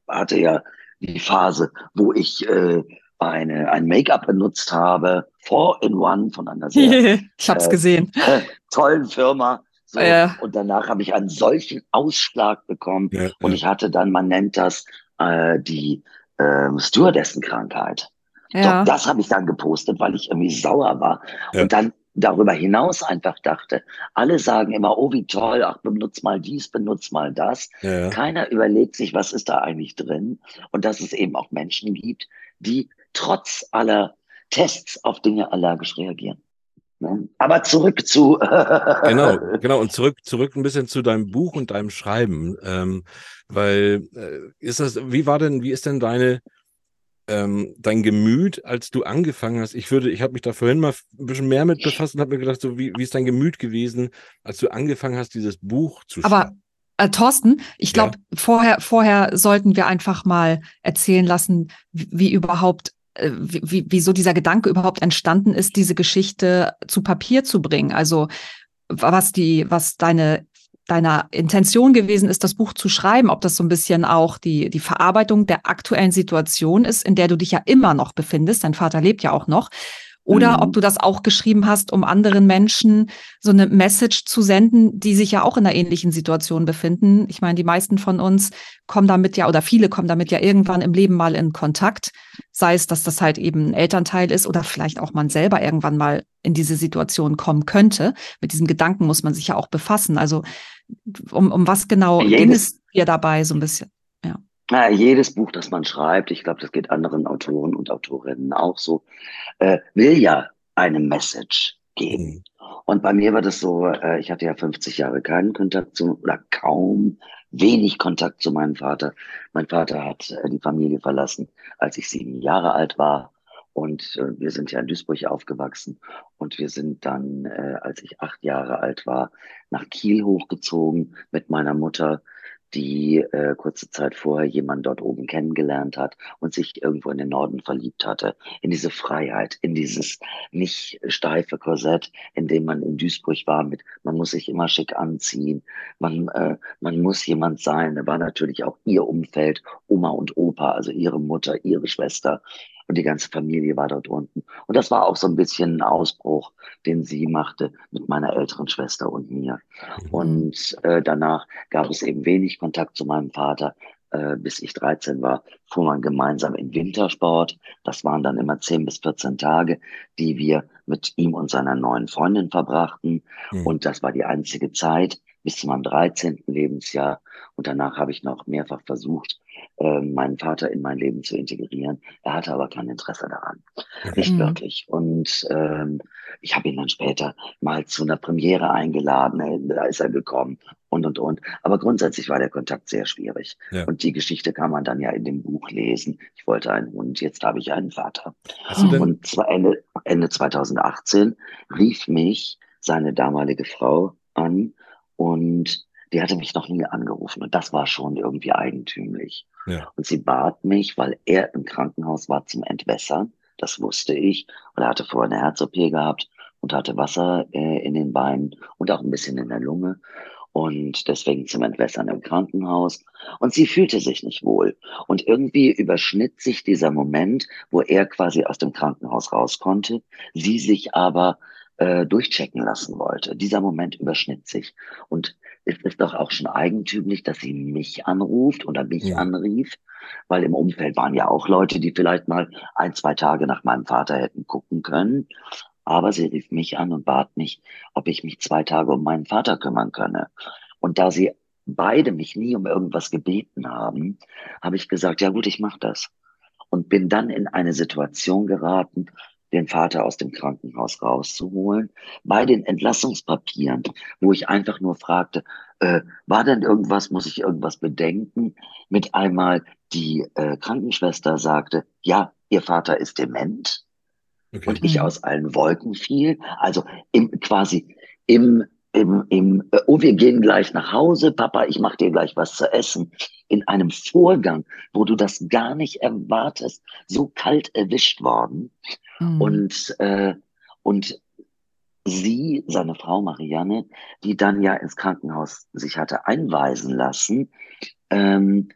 hatte ja die Phase, wo ich äh, eine, ein Make-up benutzt habe, Four in One von einer sehr ich hab's äh, gesehen. tollen Firma. So. Ja. Und danach habe ich einen solchen Ausschlag bekommen. Ja, Und ja. ich hatte dann, man nennt das äh, die ähm, Stewardessenkrankheit. Ja. Doch das habe ich dann gepostet, weil ich irgendwie sauer war. Ja. Und dann darüber hinaus einfach dachte, alle sagen immer, oh, wie toll, ach, benutz mal dies, benutz mal das. Ja, ja. Keiner überlegt sich, was ist da eigentlich drin. Und dass es eben auch Menschen gibt, die trotz aller Tests auf Dinge allergisch reagieren. Ne? Aber zurück zu. Genau, genau. Und zurück, zurück ein bisschen zu deinem Buch und deinem Schreiben. Ähm, weil, äh, ist das, wie war denn, wie ist denn deine, ähm, dein Gemüt, als du angefangen hast? Ich würde, ich habe mich da vorhin mal ein bisschen mehr mit befasst und habe mir gedacht, so, wie, wie ist dein Gemüt gewesen, als du angefangen hast, dieses Buch zu Aber schreiben? äh, Thorsten, ich glaube, vorher, vorher sollten wir einfach mal erzählen lassen, wie, wie überhaupt, äh, wie, wie, wieso dieser Gedanke überhaupt entstanden ist, diese Geschichte zu Papier zu bringen. Also was die, was deine deiner Intention gewesen ist, das Buch zu schreiben, ob das so ein bisschen auch die, die Verarbeitung der aktuellen Situation ist, in der du dich ja immer noch befindest. Dein Vater lebt ja auch noch. Oder Mhm. ob du das auch geschrieben hast, um anderen Menschen so eine Message zu senden, die sich ja auch in einer ähnlichen Situation befinden. Ich meine, die meisten von uns kommen damit ja, oder viele kommen damit ja irgendwann im Leben mal in Kontakt. Sei es, dass das halt eben ein Elternteil ist oder vielleicht auch man selber irgendwann mal in diese Situation kommen könnte. Mit diesem Gedanken muss man sich ja auch befassen. Also um, um was genau ging es dir dabei so ein bisschen? Na, jedes Buch, das man schreibt, ich glaube, das geht anderen Autoren und Autorinnen auch so, äh, will ja eine Message geben. Mhm. Und bei mir war das so, äh, ich hatte ja 50 Jahre keinen Kontakt zu, oder kaum wenig Kontakt zu meinem Vater. Mein Vater hat äh, die Familie verlassen, als ich sieben Jahre alt war. Und äh, wir sind ja in Duisburg aufgewachsen. Und wir sind dann, äh, als ich acht Jahre alt war, nach Kiel hochgezogen mit meiner Mutter, die äh, kurze Zeit vorher jemanden dort oben kennengelernt hat und sich irgendwo in den Norden verliebt hatte. In diese Freiheit, in dieses nicht steife Korsett, in dem man in Duisburg war mit, man muss sich immer schick anziehen, man, äh, man muss jemand sein. Da war natürlich auch ihr Umfeld, Oma und Opa, also ihre Mutter, ihre Schwester und die ganze Familie war dort unten. Und das war auch so ein bisschen ein Ausbruch, den sie machte mit meiner älteren Schwester und mir. Und äh, danach gab es eben wenig Kontakt zu meinem Vater. Äh, bis ich 13 war, fuhr man gemeinsam in Wintersport. Das waren dann immer 10 bis 14 Tage, die wir mit ihm und seiner neuen Freundin verbrachten. Mhm. Und das war die einzige Zeit bis zu meinem 13. Lebensjahr. Und danach habe ich noch mehrfach versucht, äh, meinen Vater in mein Leben zu integrieren. Er hatte aber kein Interesse daran. Nicht Mhm. wirklich. Und ähm, ich habe ihn dann später mal zu einer Premiere eingeladen. Äh, Da ist er gekommen und, und, und. Aber grundsätzlich war der Kontakt sehr schwierig. Ja. Und die Geschichte kann man dann ja in dem Buch lesen. Ich wollte einen Hund, jetzt habe ich einen Vater. Und zwar Ende, Ende 2018 rief mich seine damalige Frau an und die hatte mich noch nie angerufen. Und das war schon irgendwie eigentümlich. Und sie bat mich, weil er im Krankenhaus war zum Entwässern. Das wusste ich. Und er hatte vorher eine Herz-OP gehabt und hatte Wasser äh, in den Beinen und auch ein bisschen in der Lunge. Und deswegen zum Entwässern im Krankenhaus. Und sie fühlte sich nicht wohl. Und irgendwie überschnitt sich dieser Moment, wo er quasi aus dem Krankenhaus raus konnte, sie sich aber äh, durchchecken lassen wollte. Dieser Moment überschnitt sich. Und ist es doch auch schon eigentümlich, dass sie mich anruft oder mich Ja. anrief, weil im Umfeld waren ja auch Leute, die vielleicht mal ein, zwei Tage nach meinem Vater hätten gucken können. Aber sie rief mich an und bat mich, ob ich mich zwei Tage um meinen Vater kümmern könne. Und da sie beide mich nie um irgendwas gebeten haben, habe ich gesagt, ja gut, ich mache das. Und bin dann in eine Situation geraten, den Vater aus dem Krankenhaus rauszuholen, bei den Entlassungspapieren, wo ich einfach nur fragte, äh, war denn irgendwas, muss ich irgendwas bedenken? Mit einmal die äh, Krankenschwester sagte, ja, Ihr Vater ist dement Okay. und ich Mhm. aus allen Wolken fiel. Also im, quasi im, im, im, äh, oh, wir gehen gleich nach Hause, Papa, ich mache dir gleich was zu essen. In einem Vorgang, wo du das gar nicht erwartest, so kalt erwischt worden. Mhm. Und, äh, und sie, seine Frau Marianne, die dann ja ins Krankenhaus sich hatte einweisen lassen, ähm,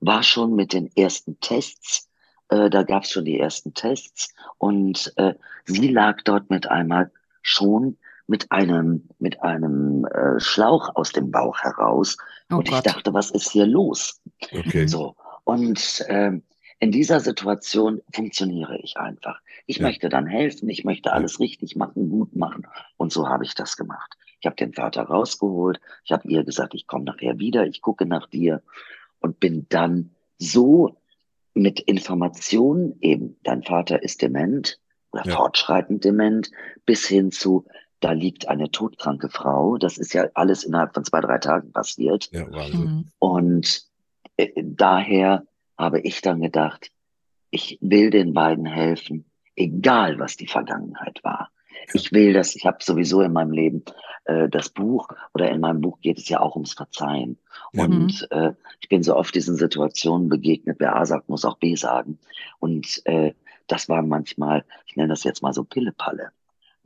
war schon mit den ersten Tests, äh, da gab es schon die ersten Tests und äh, sie lag dort mit einmal schon mit einem, mit einem äh, Schlauch aus dem Bauch heraus. oh und ich Gott. dachte, was ist hier los? Okay. So. Und ähm, in dieser Situation funktioniere ich einfach. Ich Ja. möchte dann helfen, ich möchte alles richtig machen, gut machen. Und so habe ich das gemacht. Ich habe den Vater rausgeholt, ich habe ihr gesagt, ich komme nachher wieder, ich gucke nach dir und bin dann so mit Informationen, eben dein Vater ist dement oder Ja. fortschreitend dement, bis hin zu, da liegt eine todkranke Frau. Das ist ja alles innerhalb von zwei, drei Tagen passiert. Ja, Wahnsinn. Mhm. Und äh, daher habe ich dann gedacht, ich will den beiden helfen, egal was die Vergangenheit war. Ich will das, ich habe sowieso in meinem Leben äh, das Buch oder in meinem Buch geht es ja auch ums Verzeihen. Ja. Und äh, ich bin so oft diesen Situationen begegnet, wer A sagt, muss auch B sagen. Und äh, das war manchmal, ich nenne das jetzt mal so Pillepalle.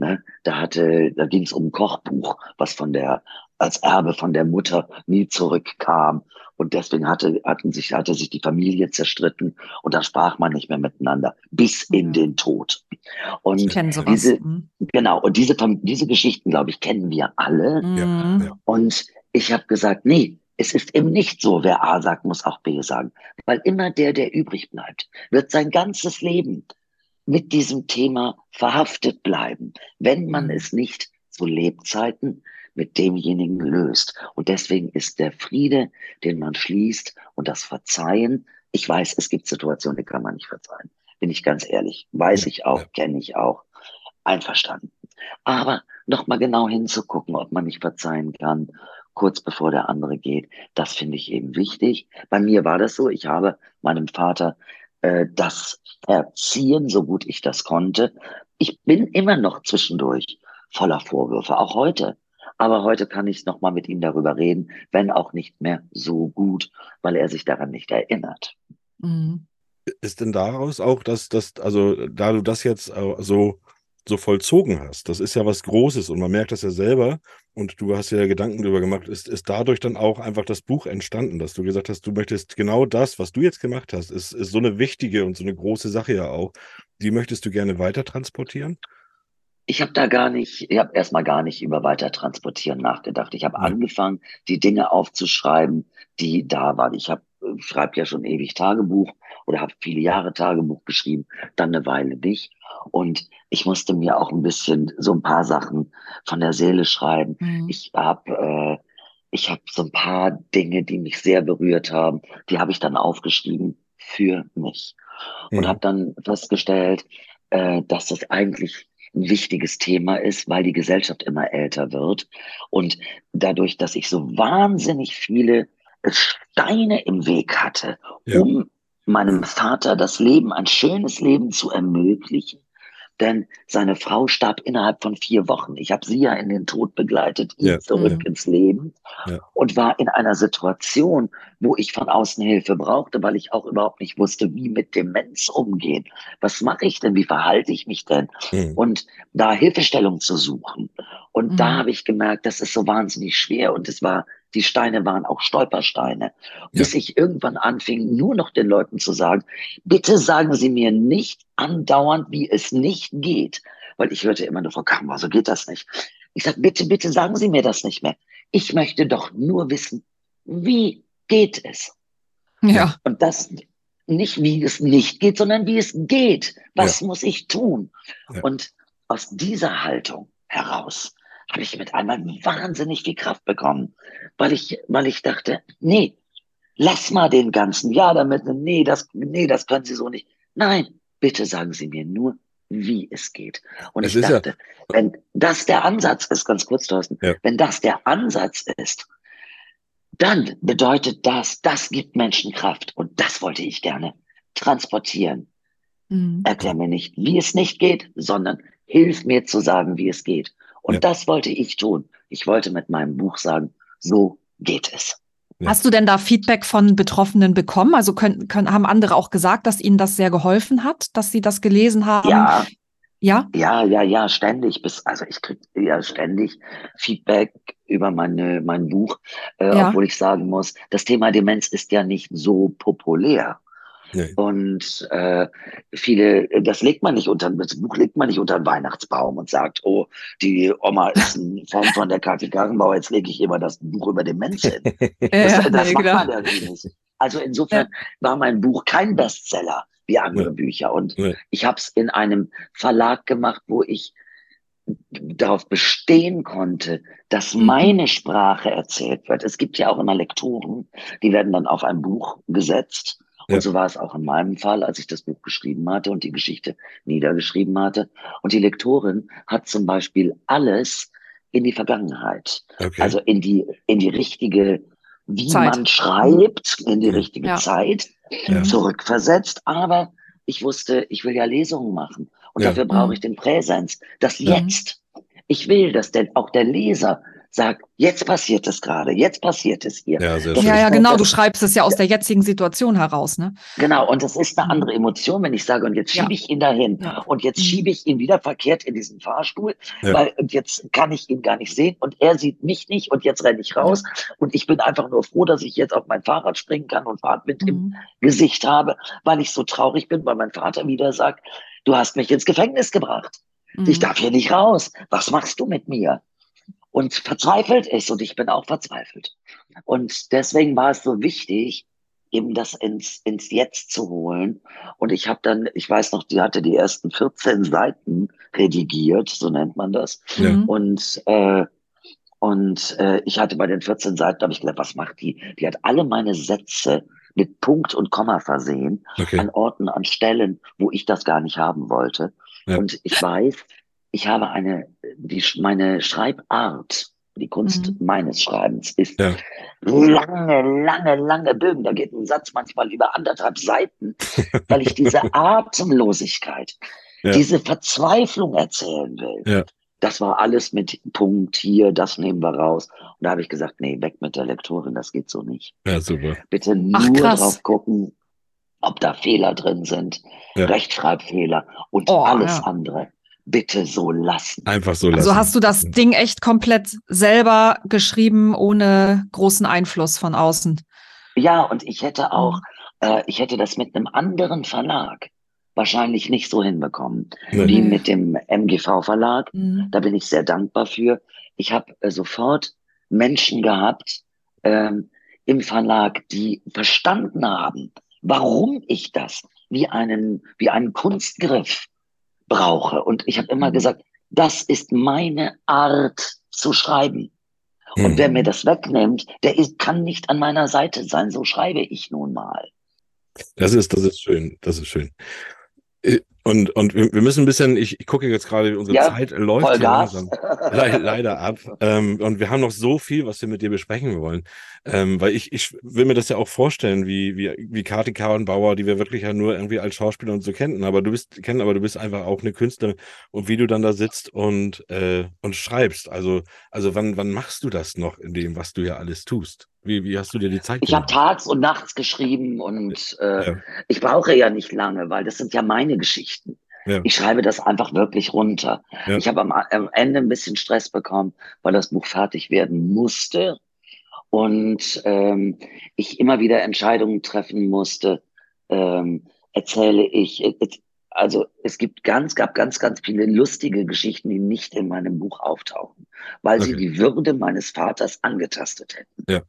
Ne? Da hatte, da ging es um ein Kochbuch, was von der als Erbe von der Mutter nie zurückkam. Und deswegen hatte, hatten sich, hatte sich die Familie zerstritten und da sprach man nicht mehr miteinander bis in Mhm. den Tod. Ich Und kenne sowas. diese, Mhm. genau, und diese, diese Geschichten, glaube ich, kennen wir alle. Mhm. ja. Und ich habe gesagt, nee, es ist eben nicht so, wer A sagt, muss auch B sagen. Weil immer der, der übrig bleibt, wird sein ganzes Leben mit diesem Thema verhaftet bleiben, wenn man Mhm. es nicht zu Lebzeiten mit demjenigen löst. Und deswegen ist der Friede, den man schließt und das Verzeihen, ich weiß, es gibt Situationen, die kann man nicht verzeihen. Bin ich ganz ehrlich. Weiß ich auch, kenne ich auch. Einverstanden. Aber nochmal genau hinzugucken, ob man nicht verzeihen kann, kurz bevor der andere geht, das finde ich eben wichtig. Bei mir war das so, ich habe meinem Vater äh, das Erziehen, so gut ich das konnte. Ich bin immer noch zwischendurch voller Vorwürfe, auch heute. Aber heute kann ich nochmal mit ihm darüber reden, wenn auch nicht mehr so gut, weil er sich daran nicht erinnert. Mhm. Ist denn daraus auch, dass das, also da du das jetzt äh, so, so vollzogen hast, das ist ja was Großes und man merkt das ja selber und du hast ja Gedanken darüber gemacht, ist, ist dadurch dann auch einfach das Buch entstanden, dass du gesagt hast, du möchtest genau das, was du jetzt gemacht hast, ist, ist so eine wichtige und so eine große Sache ja auch, die möchtest du gerne weiter transportieren? Ich habe da gar nicht, ich habe erstmal gar nicht über Weitertransportieren nachgedacht. Ich habe Ja. angefangen, die Dinge aufzuschreiben, die da waren. Ich habe schreibe ja schon ewig Tagebuch oder habe viele Jahre Tagebuch geschrieben, dann eine Weile nicht. Und ich musste mir auch ein bisschen so ein paar Sachen von der Seele schreiben. Mhm. Ich habe äh, ich habe so ein paar Dinge, die mich sehr berührt haben, die habe ich dann aufgeschrieben für mich und Mhm. habe dann festgestellt, äh, dass das eigentlich ein wichtiges Thema ist, weil die Gesellschaft immer älter wird und dadurch, dass ich so wahnsinnig viele Steine im Weg hatte, Ja. um meinem Vater das Leben, ein schönes Leben zu ermöglichen. Denn seine Frau starb innerhalb von vier Wochen. Ich habe sie ja in den Tod begleitet, ihn Ja, zurück ja. ins Leben Ja. und war in einer Situation, wo ich von außen Hilfe brauchte, weil ich auch überhaupt nicht wusste, wie mit Demenz umgehen. Was mache ich denn? Wie verhalte ich mich denn? Mhm. Und da Hilfestellung zu suchen. Und da Mhm. habe ich gemerkt, das ist so wahnsinnig schwer und es war, die Steine waren auch Stolpersteine. Bis ich irgendwann anfing, nur noch den Leuten zu sagen, bitte sagen Sie mir nicht andauernd, wie es nicht geht. Weil ich hörte immer nur, Frau Kammer, so geht das nicht. Ich sage, bitte, bitte sagen Sie mir das nicht mehr. Ich möchte doch nur wissen, wie geht es? Ja. Und das nicht, wie es nicht geht, sondern wie es geht. Was ja. muss ich tun? Ja. Und aus dieser Haltung heraus habe ich mit einmal wahnsinnig viel Kraft bekommen, weil ich, weil ich dachte, nee, lass mal den ganzen Jahr damit, nee, das, nee, das können Sie so nicht. Nein, bitte sagen Sie mir nur, wie es geht. Und es ich dachte, ja wenn das der Ansatz ist, ganz kurz, Thorsten, ja. wenn das der Ansatz ist, dann bedeutet das, das gibt Menschen Kraft. Und das wollte ich gerne transportieren. Mhm. Erklär mir nicht, wie es nicht geht, sondern hilf mir zu sagen, wie es geht. Und ja. das wollte ich tun. Ich wollte mit meinem Buch sagen, so geht es. Hast du denn da Feedback von Betroffenen bekommen? Also können, können, haben andere auch gesagt, dass ihnen das sehr geholfen hat, dass sie das gelesen haben? Ja, ja? Ja, ja, ja, ständig. Bis, also ich kriege ja ständig Feedback über meine, mein Buch, äh, ja. obwohl ich sagen muss, das Thema Demenz ist ja nicht so populär. Nee. Und äh, viele, das legt man nicht unter, das Buch legt man nicht unter den Weihnachtsbaum und sagt, oh, die Oma ist ein Fan von der Kathi Karrenbauer, jetzt lege ich immer das Buch über Demenz hin. Das, ja, das nee, macht genau. man ja nicht. Also insofern ja. war mein Buch kein Bestseller wie andere ja. Bücher. Und ja. ich habe es in einem Verlag gemacht, wo ich darauf bestehen konnte, dass mhm. meine Sprache erzählt wird. Es gibt ja auch immer Lektoren, die werden dann auf ein Buch gesetzt. Ja. Und so war es auch in meinem Fall, als ich das Buch geschrieben hatte und die Geschichte niedergeschrieben hatte. Und die Lektorin hat zum Beispiel alles in die Vergangenheit, okay. also in die, in die richtige, wie Zeit. man schreibt, in die richtige ja. Zeit ja. zurückversetzt. Aber ich wusste, ich will ja Lesungen machen. Und ja. dafür brauche mhm. ich den Präsens. Das Jetzt. Ich will, dass denn auch der Leser sagt, jetzt passiert es gerade, jetzt passiert es hier. Ja, sehr schön. ja, ja, genau. Du schreibst es ja aus der jetzigen Situation heraus, ne? Genau. Und das ist eine mhm. andere Emotion, wenn ich sage, und jetzt schiebe ja. ich ihn dahin ja. und jetzt mhm. schiebe ich ihn wieder verkehrt in diesen Fahrstuhl, ja. weil und jetzt kann ich ihn gar nicht sehen und er sieht mich nicht und jetzt renne ich raus und ich bin einfach nur froh, dass ich jetzt auf mein Fahrrad springen kann und Fahrtwind mhm. im Gesicht habe, weil ich so traurig bin, weil mein Vater wieder sagt, du hast mich ins Gefängnis gebracht. Mhm. Ich darf hier nicht raus. Was machst du mit mir? Und verzweifelt ist und ich bin auch verzweifelt. Und deswegen war es so wichtig, eben das ins, ins Jetzt zu holen. Und ich habe dann, ich weiß noch, die hatte die ersten 14 Seiten redigiert, so nennt man das. Ja. Mhm. Und äh, und äh, ich hatte bei den 14 Seiten, habe ich gedacht, was macht die? Die hat alle meine Sätze mit Punkt und Komma versehen, okay. an Orten, an Stellen, wo ich das gar nicht haben wollte. Ja. Und ich weiß, ich habe eine, die, meine Schreibart, die Kunst mhm. meines Schreibens ist ja. lange, lange, lange Bögen. Da geht ein Satz manchmal über anderthalb Seiten, weil ich diese Atemlosigkeit, ja. diese Verzweiflung erzählen will. Ja. Das war alles mit Punkt hier, das nehmen wir raus. Und da habe ich gesagt, nee, weg mit der Lektorin, das geht so nicht. Ja, super. Bitte nur Ach, drauf gucken, ob da Fehler drin sind, Rechtschreibfehler und oh, alles andere bitte so lassen. Einfach so lassen. Also hast du das Ding echt komplett selber geschrieben, ohne großen Einfluss von außen? Ja, und ich hätte auch, äh, ich hätte das mit einem anderen Verlag wahrscheinlich nicht so hinbekommen nee. wie mit dem MGV-Verlag. Mhm. Da bin ich sehr dankbar für. Ich habe äh, sofort Menschen gehabt ähm, im Verlag, die verstanden haben, warum ich das wie einen, wie einen Kunstgriff brauche. Und ich habe immer mhm. gesagt, das ist meine Art zu schreiben. Und mhm. wer mir das wegnimmt, der ist, kann nicht an meiner Seite sein. So schreibe ich nun mal. Das ist, das ist schön. Das ist schön. Und, und wir müssen ein bisschen, ich, ich gucke jetzt gerade, unsere ja, Zeit läuft langsam le leider ab. Ähm, und wir haben noch so viel, was wir mit dir besprechen wollen. Ähm, weil ich, ich will mir das ja auch vorstellen, wie, wie, wie Kati Kauenbauer, die wir wirklich ja nur irgendwie als Schauspieler und so kennen, aber du bist, kennen, aber du bist einfach auch eine Künstlerin und wie du dann da sitzt und, äh, und schreibst. Also, also wann, wann machst du das noch in dem, was du ja alles tust? Wie, wie hast du dir die Zeit Ich habe tags und nachts geschrieben und äh, ja. ich brauche ja nicht lange, weil das sind ja meine Geschichten. Ja. Ich schreibe das einfach wirklich runter. Ja. Ich habe am, am, Ende ein bisschen Stress bekommen, weil das Buch fertig werden musste und ähm, ich immer wieder Entscheidungen treffen musste. Ähm, erzähle ich, äh, also es gibt ganz, gab ganz, ganz viele lustige Geschichten, die nicht in meinem Buch auftauchen, weil okay. sie die Würde meines Vaters angetastet hätten. Ja.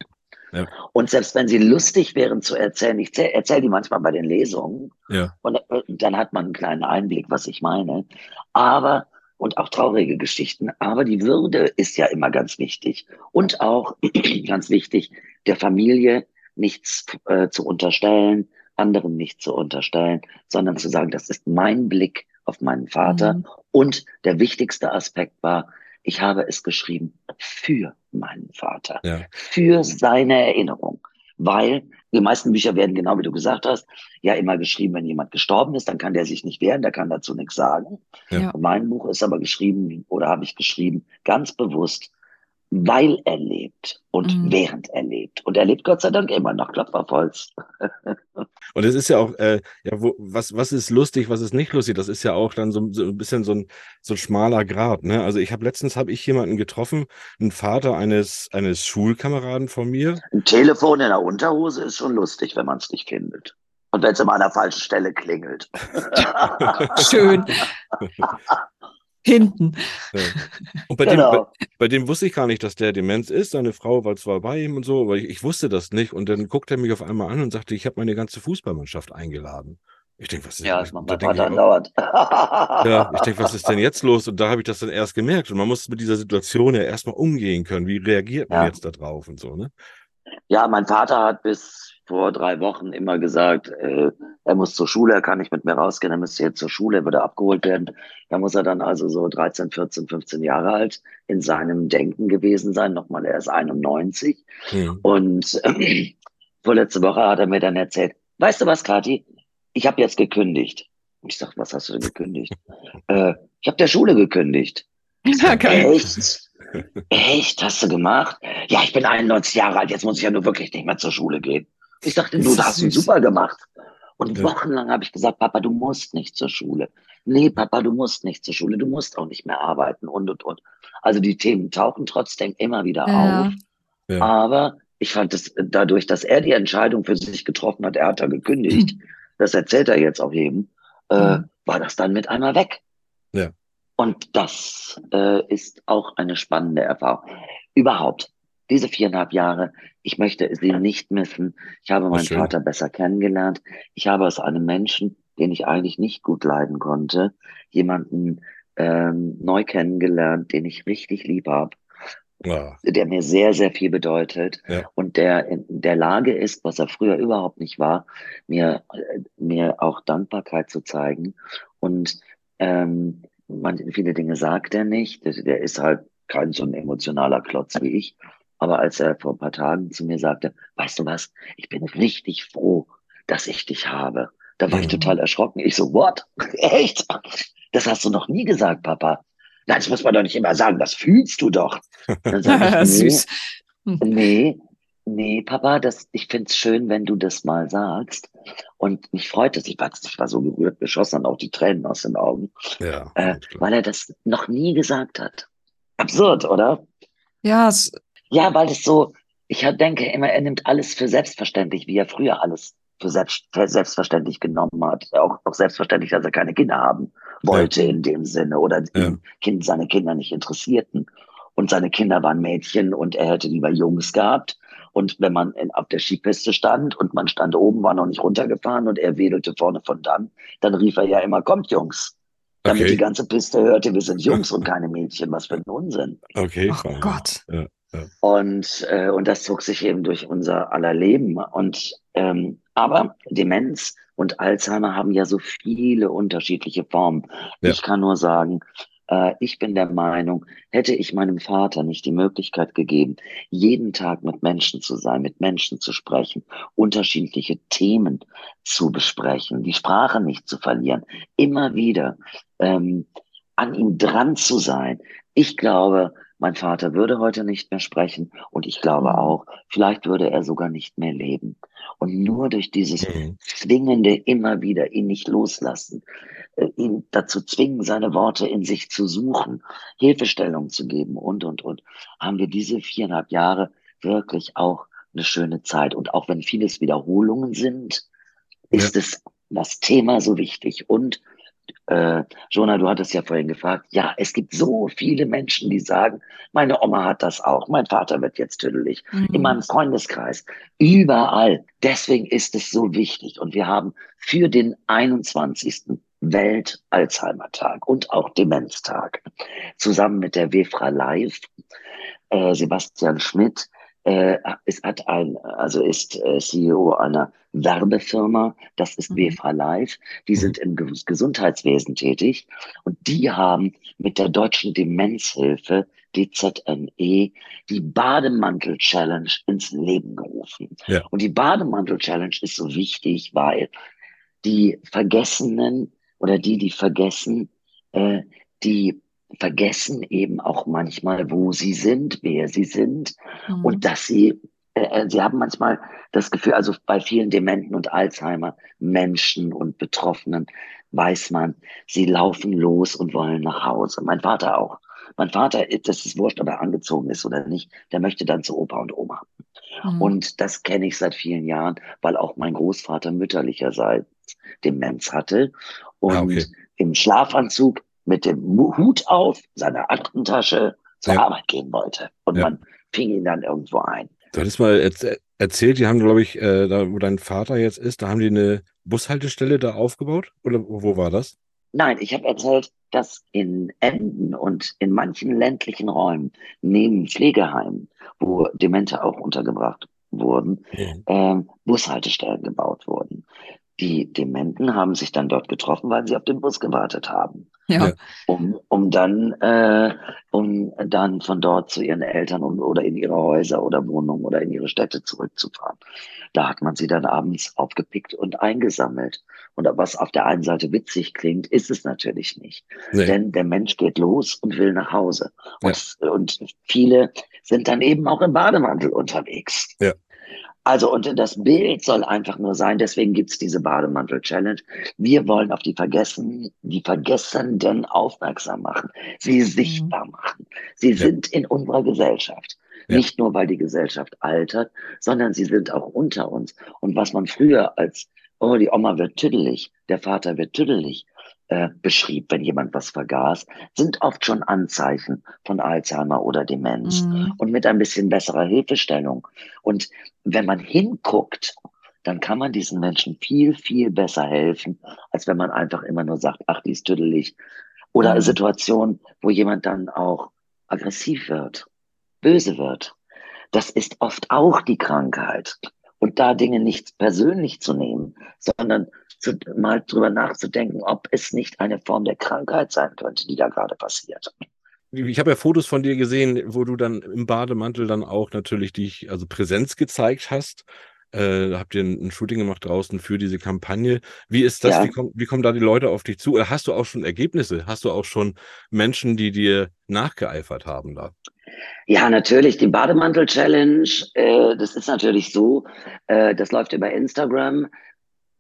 Ja. Und selbst wenn sie lustig wären zu erzählen, ich erzähle die manchmal bei den Lesungen, ja. und äh, dann hat man einen kleinen Einblick, was ich meine. Aber, und auch traurige Geschichten, aber die Würde ist ja immer ganz wichtig. Und auch ganz wichtig, der Familie nichts äh, zu unterstellen, anderen nicht zu unterstellen, sondern zu sagen, das ist mein Blick auf meinen Vater. Mhm. Und der wichtigste Aspekt war, ich habe es geschrieben für meinen Vater, ja. für seine Erinnerung. Weil die meisten Bücher werden, genau wie du gesagt hast, ja immer geschrieben, wenn jemand gestorben ist, dann kann der sich nicht wehren, der kann dazu nichts sagen. Ja. Mein Buch ist aber geschrieben oder habe ich geschrieben, ganz bewusst weil er lebt und mhm. während er lebt. Und er lebt Gott sei Dank immer noch Klopferholz. und es ist ja auch, äh, ja, wo, was, was ist lustig, was ist nicht lustig? Das ist ja auch dann so, so ein bisschen so ein, so ein schmaler Grad. Ne? Also ich habe letztens habe ich jemanden getroffen, einen Vater eines, eines Schulkameraden von mir. Ein Telefon in der Unterhose ist schon lustig, wenn man es nicht findet. Und wenn es immer an der falschen Stelle klingelt. Schön. hinten. Ja. Und bei, genau. dem, bei, bei, dem wusste ich gar nicht, dass der Demenz ist. Seine Frau war zwar bei ihm und so, aber ich, ich wusste das nicht. Und dann guckte er mich auf einmal an und sagte, ich habe meine ganze Fußballmannschaft eingeladen. Ich denke, was ist ja, das macht mein Vater dauert. Ja, ich denke, was ist denn jetzt los? Und da habe ich das dann erst gemerkt. Und man muss mit dieser Situation ja erstmal umgehen können. Wie reagiert man ja. jetzt da drauf und so, ne? Ja, mein Vater hat bis vor drei Wochen immer gesagt, äh, er muss zur Schule, er kann nicht mit mir rausgehen, er müsste jetzt zur Schule, er würde abgeholt werden. Da muss er dann also so 13, 14, 15 Jahre alt in seinem Denken gewesen sein. Nochmal, er ist 91. Mhm. Und äh, vorletzte Woche hat er mir dann erzählt, weißt du was, Kathi, ich habe jetzt gekündigt. Ich sag, was hast du denn gekündigt? äh, ich habe der Schule gekündigt. Ja, Echt? Echt? Hast du gemacht? Ja, ich bin 91 Jahre alt, jetzt muss ich ja nur wirklich nicht mehr zur Schule gehen. Ich dachte, du hast ihn super gemacht. Und ja. wochenlang habe ich gesagt, Papa, du musst nicht zur Schule. Nee, Papa, du musst nicht zur Schule, du musst auch nicht mehr arbeiten und und und. Also die Themen tauchen trotzdem immer wieder ja. auf. Ja. Aber ich fand es dadurch, dass er die Entscheidung für sich getroffen hat, er hat da gekündigt, mhm. das erzählt er jetzt auch jedem, äh, war das dann mit einmal weg. Ja. Und das äh, ist auch eine spannende Erfahrung. Überhaupt, diese viereinhalb Jahre, ich möchte sie nicht missen. Ich habe meinen schön. Vater besser kennengelernt. Ich habe aus einem Menschen, den ich eigentlich nicht gut leiden konnte, jemanden ähm, neu kennengelernt, den ich richtig lieb habe. Ja. der mir sehr, sehr viel bedeutet ja. und der in der Lage ist, was er früher überhaupt nicht war, mir, mir auch Dankbarkeit zu zeigen. Und ähm, man, viele Dinge sagt er nicht. Der, der ist halt kein so ein emotionaler Klotz wie ich. Aber als er vor ein paar Tagen zu mir sagte, weißt du was, ich bin richtig froh, dass ich dich habe. Da war mhm. ich total erschrocken. Ich so, what? Echt? Das hast du noch nie gesagt, Papa. Nein, das muss man doch nicht immer sagen, das fühlst du doch. Dann sag ich, nee, Süß. Nee, nee, Papa, das, ich find's schön, wenn du das mal sagst. Und mich freut es, ich war, ich war so gerührt, beschossen dann auch die Tränen aus den Augen, ja, äh, weil er das noch nie gesagt hat. Absurd, oder? Ja, es ja, weil es so, ich denke immer, er nimmt alles für selbstverständlich, wie er früher alles für, selbst, für selbstverständlich genommen hat. Auch, auch selbstverständlich, dass er keine Kinder haben wollte ja. in dem Sinne oder ja. kind, seine Kinder nicht interessierten. Und seine Kinder waren Mädchen und er hätte lieber Jungs gehabt. Und wenn man in, auf der Skipiste stand und man stand oben, war noch nicht runtergefahren und er wedelte vorne von dann, dann rief er ja immer, kommt Jungs. Damit okay. die ganze Piste hörte, wir sind Jungs und keine Mädchen. Was für ein Unsinn. Okay. Oh Gott. Ja. Und, äh, und das zog sich eben durch unser aller Leben. Und ähm, aber Demenz und Alzheimer haben ja so viele unterschiedliche Formen. Ja. Ich kann nur sagen, ich bin der Meinung, hätte ich meinem Vater nicht die Möglichkeit gegeben, jeden Tag mit Menschen zu sein, mit Menschen zu sprechen, unterschiedliche Themen zu besprechen, die Sprache nicht zu verlieren, immer wieder ähm, an ihm dran zu sein. Ich glaube, mein Vater würde heute nicht mehr sprechen und ich glaube mhm. auch, vielleicht würde er sogar nicht mehr leben. Und nur durch dieses mhm. zwingende immer wieder ihn nicht loslassen, äh, ihn dazu zwingen, seine Worte in sich zu suchen, Hilfestellung zu geben und, und, und, haben wir diese viereinhalb Jahre wirklich auch eine schöne Zeit. Und auch wenn vieles Wiederholungen sind, ist ja. es das Thema so wichtig. Und äh, Jonah, du hattest ja vorhin gefragt, ja, es gibt so viele Menschen, die sagen, meine Oma hat das auch, mein Vater wird jetzt tüdelig, mhm. in meinem Freundeskreis, überall. Deswegen ist es so wichtig. Und wir haben für den 21. Welt-Alzheimer-Tag und auch Demenztag zusammen mit der WEFRA Live, äh, Sebastian Schmidt, äh, ist, hat ein, also ist äh, CEO einer Werbefirma, das ist mhm. BFH Live, die mhm. sind im Gesundheitswesen tätig und die haben mit der Deutschen Demenzhilfe DZNE die Bademantel Challenge ins Leben gerufen. Ja. Und die Bademantel Challenge ist so wichtig, weil die Vergessenen oder die, die vergessen, äh, die vergessen eben auch manchmal, wo sie sind, wer sie sind mhm. und dass sie, äh, äh, sie haben manchmal das Gefühl, also bei vielen Dementen und Alzheimer Menschen und Betroffenen weiß man, sie laufen los und wollen nach Hause. Mein Vater auch. Mein Vater, das ist wurscht, ob er angezogen ist oder nicht, der möchte dann zu Opa und Oma. Mhm. Und das kenne ich seit vielen Jahren, weil auch mein Großvater mütterlicherseits Demenz hatte und ah, okay. im Schlafanzug mit dem Hut auf, seiner Aktentasche zur ja. Arbeit gehen wollte. Und ja. man fing ihn dann irgendwo ein. Du hattest mal erzählt, die haben, glaube ich, äh, da, wo dein Vater jetzt ist, da haben die eine Bushaltestelle da aufgebaut? Oder wo war das? Nein, ich habe erzählt, dass in Emden und in manchen ländlichen Räumen neben Pflegeheimen, wo Demente auch untergebracht wurden, ja. äh, Bushaltestellen gebaut wurden. Die Dementen haben sich dann dort getroffen, weil sie auf den Bus gewartet haben. Ja. Um, um dann, äh, um dann von dort zu ihren Eltern um, oder in ihre Häuser oder Wohnungen oder in ihre Städte zurückzufahren. Da hat man sie dann abends aufgepickt und eingesammelt. Und was auf der einen Seite witzig klingt, ist es natürlich nicht. Nee. Denn der Mensch geht los und will nach Hause. Und, ja. und viele sind dann eben auch im Bademantel unterwegs. Ja. Also, und das Bild soll einfach nur sein, deswegen gibt's diese Bademantel-Challenge. Wir wollen auf die Vergessen, die Vergessenden aufmerksam machen, sie mhm. sichtbar machen. Sie ja. sind in unserer Gesellschaft. Ja. Nicht nur, weil die Gesellschaft altert, sondern sie sind auch unter uns. Und was man früher als, oh, die Oma wird tüdelig, der Vater wird tüdelig, äh, beschrieb, wenn jemand was vergaß, sind oft schon Anzeichen von Alzheimer oder Demenz. Mhm. Und mit ein bisschen besserer Hilfestellung. Und wenn man hinguckt, dann kann man diesen Menschen viel, viel besser helfen, als wenn man einfach immer nur sagt, ach, die ist tüdelig. Oder mhm. Situationen, wo jemand dann auch aggressiv wird, böse wird. Das ist oft auch die Krankheit. Und da Dinge nicht persönlich zu nehmen, sondern zu, mal drüber nachzudenken, ob es nicht eine Form der Krankheit sein könnte, die da gerade passiert. Ich habe ja Fotos von dir gesehen, wo du dann im Bademantel dann auch natürlich dich, also Präsenz gezeigt hast. Äh, habt ihr ein, ein, Shooting gemacht draußen für diese Kampagne. Wie ist das? Ja. Wie, komm, wie kommen da die Leute auf dich zu? Oder hast du auch schon Ergebnisse? Hast du auch schon Menschen, die dir nachgeeifert haben da? Ja, natürlich. Die Bademantel-Challenge, äh, das ist natürlich so, äh, das läuft über Instagram.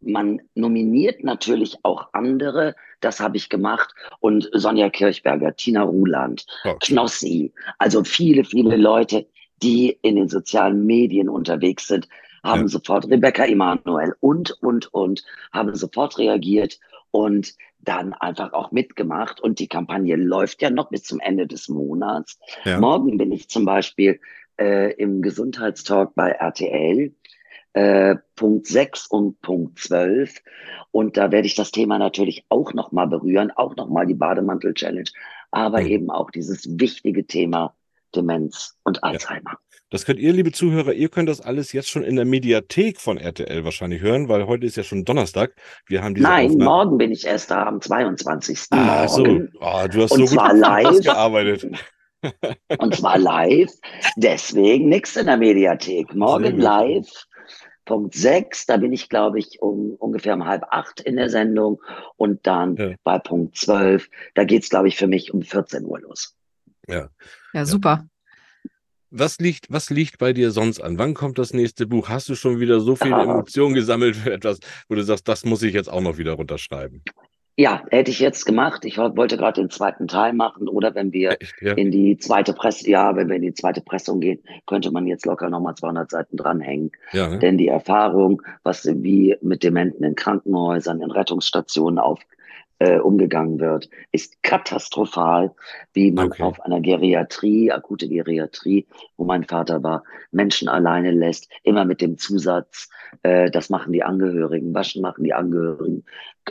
Man nominiert natürlich auch andere. Das habe ich gemacht. Und Sonja Kirchberger, Tina Ruland, okay. Knossi. Also viele, viele Leute, die in den sozialen Medien unterwegs sind, haben ja. sofort Rebecca Emanuel und, und, und, haben sofort reagiert und dann einfach auch mitgemacht. Und die Kampagne läuft ja noch bis zum Ende des Monats. Ja. Morgen bin ich zum Beispiel äh, im Gesundheitstalk bei RTL. Äh, Punkt 6 und Punkt 12. Und da werde ich das Thema natürlich auch nochmal berühren, auch nochmal die Bademantel-Challenge, aber mhm. eben auch dieses wichtige Thema Demenz und Alzheimer. Ja. Das könnt ihr, liebe Zuhörer, ihr könnt das alles jetzt schon in der Mediathek von RTL wahrscheinlich hören, weil heute ist ja schon Donnerstag. Wir haben diese Nein, Aufnahme. morgen bin ich erst da, am 22. Ah, so. Oh, du hast und so gut live, gearbeitet. und zwar live, deswegen nichts in der Mediathek. Morgen live. Punkt 6, da bin ich, glaube ich, um ungefähr um halb acht in der Sendung. Und dann ja. bei Punkt 12, da geht es, glaube ich, für mich um 14 Uhr los. Ja. Ja, super was liegt, was liegt bei dir sonst an? Wann kommt das nächste Buch? Hast du schon wieder so viele Emotionen gesammelt für etwas, wo du sagst, das muss ich jetzt auch noch wieder runterschreiben? Ja, hätte ich jetzt gemacht. Ich wollte gerade den zweiten Teil machen oder wenn wir ja. in die zweite Presse, ja, wenn wir in die zweite Pressung gehen, könnte man jetzt locker nochmal 200 Seiten dranhängen. Ja, ne? Denn die Erfahrung, was wie mit Dementen in Krankenhäusern, in Rettungsstationen auf, äh, umgegangen wird, ist katastrophal, wie man Okay. auf einer Geriatrie, akute Geriatrie, wo mein Vater war, Menschen alleine lässt, immer mit dem Zusatz, äh, das machen die Angehörigen, waschen machen die Angehörigen,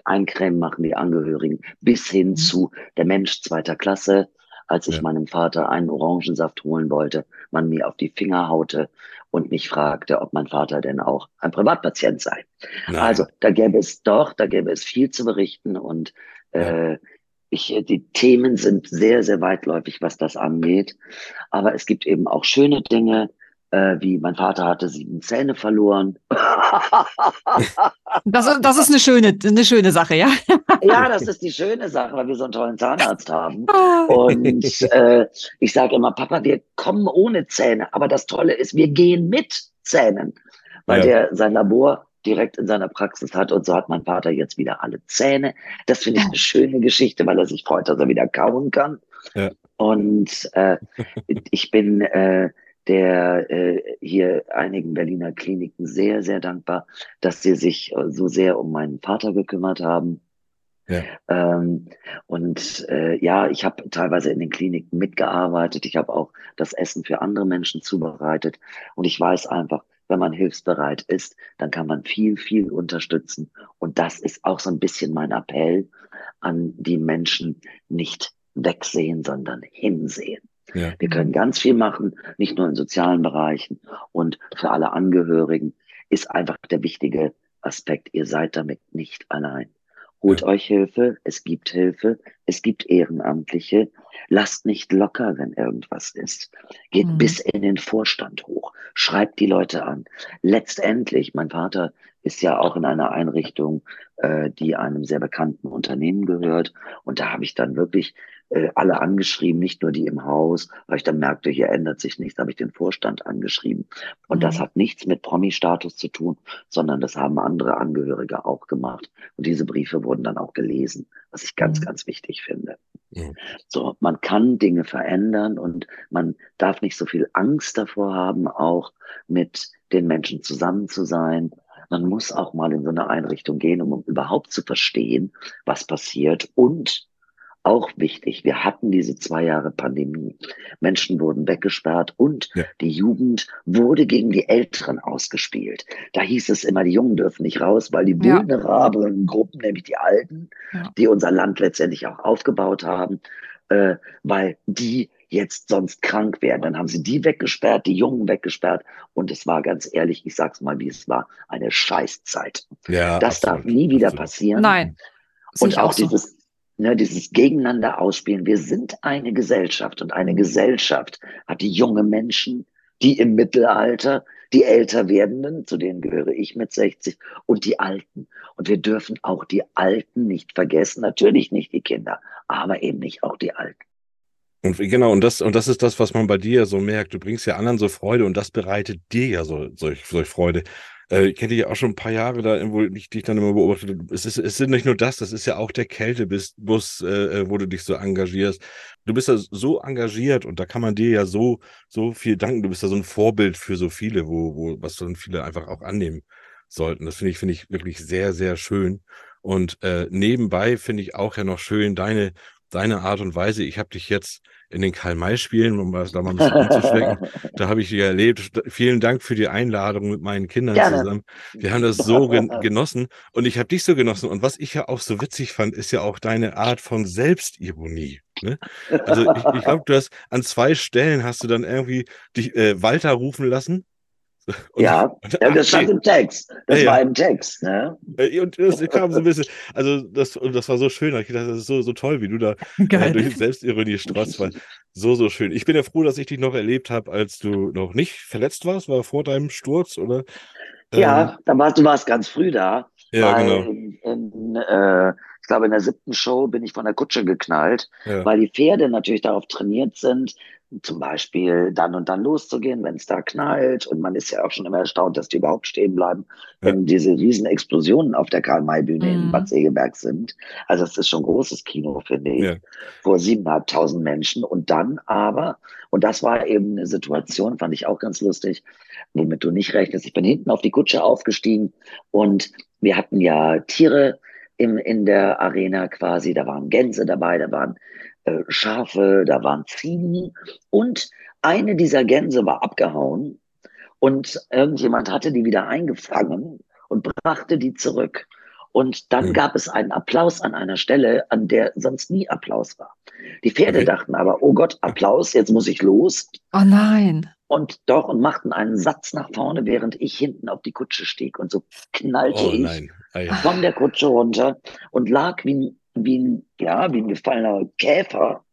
eincremen machen die Angehörigen, bis hin Mhm. zu der Mensch zweiter Klasse, als ich Ja. meinem Vater einen Orangensaft holen wollte, man mir auf die Finger haute und mich fragte, ob mein Vater denn auch ein Privatpatient sei. Nein. Also, da gäbe es doch, da gäbe es viel zu berichten und äh, ich, die Themen sind sehr, sehr weitläufig, was das angeht. Aber es gibt eben auch schöne Dinge, äh, wie mein Vater hatte sieben Zähne verloren. Das, ist- das ist eine schöne, eine schöne Sache, ja. ja, das ist die schöne Sache, weil wir so einen tollen Zahnarzt haben. Ah. Und äh, ich sage immer, Papa, wir kommen ohne Zähne. Aber das Tolle ist, wir gehen mit Zähnen, weil Ja. der sein Labor direkt in seiner Praxis hat. Und so hat mein Vater jetzt wieder alle Zähne. Das finde ich eine schöne Geschichte, weil er sich freut, dass er wieder kauen kann. Ja. Und äh, ich bin äh, der äh, hier einigen Berliner Kliniken sehr, sehr dankbar, dass sie sich äh, so sehr um meinen Vater gekümmert haben. Ja. Ähm, und äh, ja, ich habe teilweise in den Kliniken mitgearbeitet. Ich habe auch das Essen für andere Menschen zubereitet. Und ich weiß einfach, wenn man hilfsbereit ist, dann kann man viel, viel unterstützen. Und das ist auch so ein bisschen mein Appell an die Menschen, nicht wegsehen, sondern hinsehen. Ja. Wir können ganz viel machen, nicht nur in sozialen Bereichen und für alle Angehörigen ist einfach der wichtige Aspekt. Ihr seid damit nicht allein. Holt Ja. euch Hilfe, es gibt Hilfe, es gibt Ehrenamtliche. Lasst nicht locker, wenn irgendwas ist. Geht Mhm. bis in den Vorstand hoch. Schreibt die Leute an. Letztendlich, mein Vater ist ja auch in einer Einrichtung, äh, die einem sehr bekannten Unternehmen gehört. Und da habe ich dann wirklich äh, alle angeschrieben, nicht nur die im Haus, weil ich dann merkte, hier ändert sich nichts, habe ich den Vorstand angeschrieben. Und das Mhm. hat nichts mit Promi-Status zu tun, sondern das haben andere Angehörige auch gemacht. Und diese Briefe wurden dann auch gelesen, was ich ganz, Mhm. ganz wichtig finde. Mhm. So, man kann Dinge verändern und man darf nicht so viel Angst davor haben, auch mit den Menschen zusammen zu sein. Man muss auch mal in so eine Einrichtung gehen, um überhaupt zu verstehen, was passiert. Und auch wichtig, wir hatten diese zwei Jahre Pandemie. Menschen wurden weggesperrt und Ja. die Jugend wurde gegen die Älteren ausgespielt. Da hieß es immer, die Jungen dürfen nicht raus, weil die Ja. vulnerablen Gruppen, nämlich die Alten, Ja. die unser Land letztendlich auch aufgebaut haben, äh, weil die jetzt sonst krank werden. Dann haben sie die weggesperrt, die Jungen weggesperrt. Und es war ganz ehrlich, ich sag's mal, wie es war, eine Scheißzeit. Ja, Das darf absolut, nie wieder absolut. passieren. Nein. Und ich auch so. dieses, ne, dieses Gegeneinander ausspielen. Wir sind eine Gesellschaft und eine Gesellschaft hat die junge Menschen, die im Mittelalter, die älter werdenden, zu denen gehöre ich mit 60, und die Alten. Und wir dürfen auch die Alten nicht vergessen. Natürlich nicht die Kinder, aber eben nicht auch die Alten. Und genau, und das, und das ist das, was man bei dir so merkt. Du bringst ja anderen so Freude und das bereitet dir ja so, solch, solch Freude. Äh, ich kenne dich ja auch schon ein paar Jahre da, wo ich dich dann immer beobachtet. Es ist, es sind nicht nur das, das ist ja auch der Kältebus, äh, wo du dich so engagierst. Du bist ja so engagiert und da kann man dir ja so, so viel danken. Du bist ja so ein Vorbild für so viele, wo, wo, was dann viele einfach auch annehmen sollten. Das finde ich, finde ich wirklich sehr, sehr schön. Und äh, nebenbei finde ich auch ja noch schön deine, deine Art und Weise. Ich habe dich jetzt in den Karl-May-Spielen, um das da mal ein bisschen umzuschwenken, da habe ich dich erlebt. Vielen Dank für die Einladung mit meinen Kindern Gerne. zusammen. Wir haben das so gen genossen und ich habe dich so genossen. Und was ich ja auch so witzig fand, ist ja auch deine Art von Selbstironie. Ne? Also ich, ich glaube, du hast an zwei Stellen hast du dann irgendwie dich äh, Walter rufen lassen. Und- ja, und- ja, das stand im Text. Das Ja, war im Text. Ne? Äh, Und das kam so ein bisschen, also das, und das war so schön. Ich gedacht, das ist so, so toll, wie du da äh, durch Selbstironie strotzt, weil so, so schön. Ich bin ja froh, dass ich dich noch erlebt habe, als du noch nicht verletzt warst, war vor deinem Sturz, oder? Ja, da warst, du warst ganz früh da. Ähm, ja, genau. in, in, äh, ich glaube, in der siebten Show bin ich von der Kutsche geknallt, Ja. weil die Pferde natürlich darauf trainiert sind, zum Beispiel dann und dann loszugehen, wenn es da knallt. Und man ist ja auch schon immer erstaunt, dass die überhaupt stehen bleiben, wenn diese riesen Explosionen auf der Karl-May-Bühne in Mhm. Bad Segeberg sind. Also das ist schon großes Kino, finde ich, Ja. vor siebeneinhalbtausend Menschen. Und dann aber, und das war eben eine Situation, fand ich auch ganz lustig, womit du nicht rechnest. Ich bin hinten auf die Kutsche aufgestiegen und wir hatten ja Tiere im, in der Arena quasi. Da waren Gänse dabei, da waren äh, Schafe, da waren Ziegen und eine dieser Gänse war abgehauen und irgendjemand hatte die wieder eingefangen und brachte die zurück. Und dann mhm. gab es einen Applaus an einer Stelle, an der sonst nie Applaus war. Die Pferde okay. dachten aber, oh Gott, Applaus, jetzt muss ich los. Oh nein. Und doch und machten einen Satz nach vorne, während ich hinten auf die Kutsche stieg. Und so knallte oh, ich ah, von der Kutsche runter und lag wie, wie, ein, ja, wie ein gefallener Käfer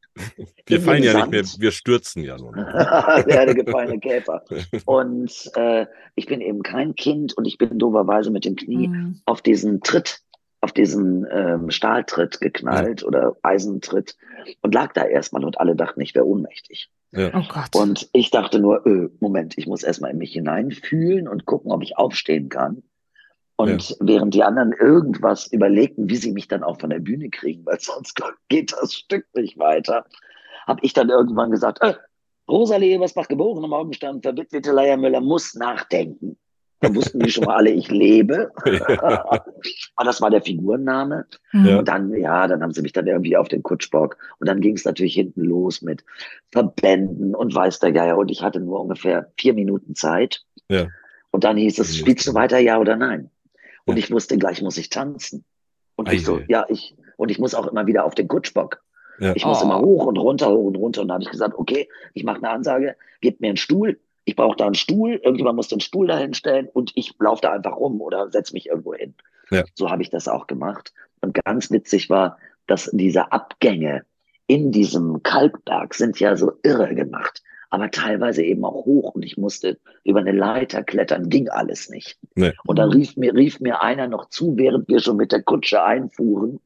wir fallen ja Sand. nicht mehr, wir stürzen ja nur. der gefallene Käfer. Und äh, ich bin eben kein Kind und ich bin doberweise mit dem Knie mhm. auf diesen Tritt, auf diesen ähm, Stahltritt geknallt ja. oder Eisentritt und lag da erstmal und alle dachten, ich wäre ohnmächtig. Ja. Oh Gott. Und ich dachte nur, öh, Moment, ich muss erstmal in mich hineinfühlen und gucken, ob ich aufstehen kann. Und ja. während die anderen irgendwas überlegten, wie sie mich dann auch von der Bühne kriegen, weil sonst geht das Stück nicht weiter, habe ich dann irgendwann gesagt, äh, Rosalie Ebersbach, geborene Morgenstern, verwitwete Leier Müller, muss nachdenken. Da wussten die schon mal alle, ich lebe. Aber das war der Figurenname. Ja. Und dann, ja, dann haben sie mich dann irgendwie auf den Kutschbock. Und dann ging es natürlich hinten los mit Verbänden und weiß der Geier. Und ich hatte nur ungefähr vier Minuten Zeit. Ja. Und dann hieß es, spielst du weiter, ja oder nein? Und ich wusste, gleich muss ich tanzen. Und ich so, ja, ich, und ich muss auch immer wieder auf den Kutschbock. Ja. Ich muss oh. immer hoch und runter, hoch und runter. Und dann habe ich gesagt, okay, ich mache eine Ansage, gebt mir einen Stuhl. Ich brauche da einen Stuhl. Irgendjemand muss den Stuhl da hinstellen und ich laufe da einfach rum oder setze mich irgendwo hin. Ja. So habe ich das auch gemacht. Und ganz witzig war, dass diese Abgänge in diesem Kalkberg sind ja so irre gemacht aber teilweise eben auch hoch und ich musste über eine Leiter klettern, ging alles nicht. Nee. Und dann rief mir, rief mir einer noch zu, während wir schon mit der Kutsche einfuhren,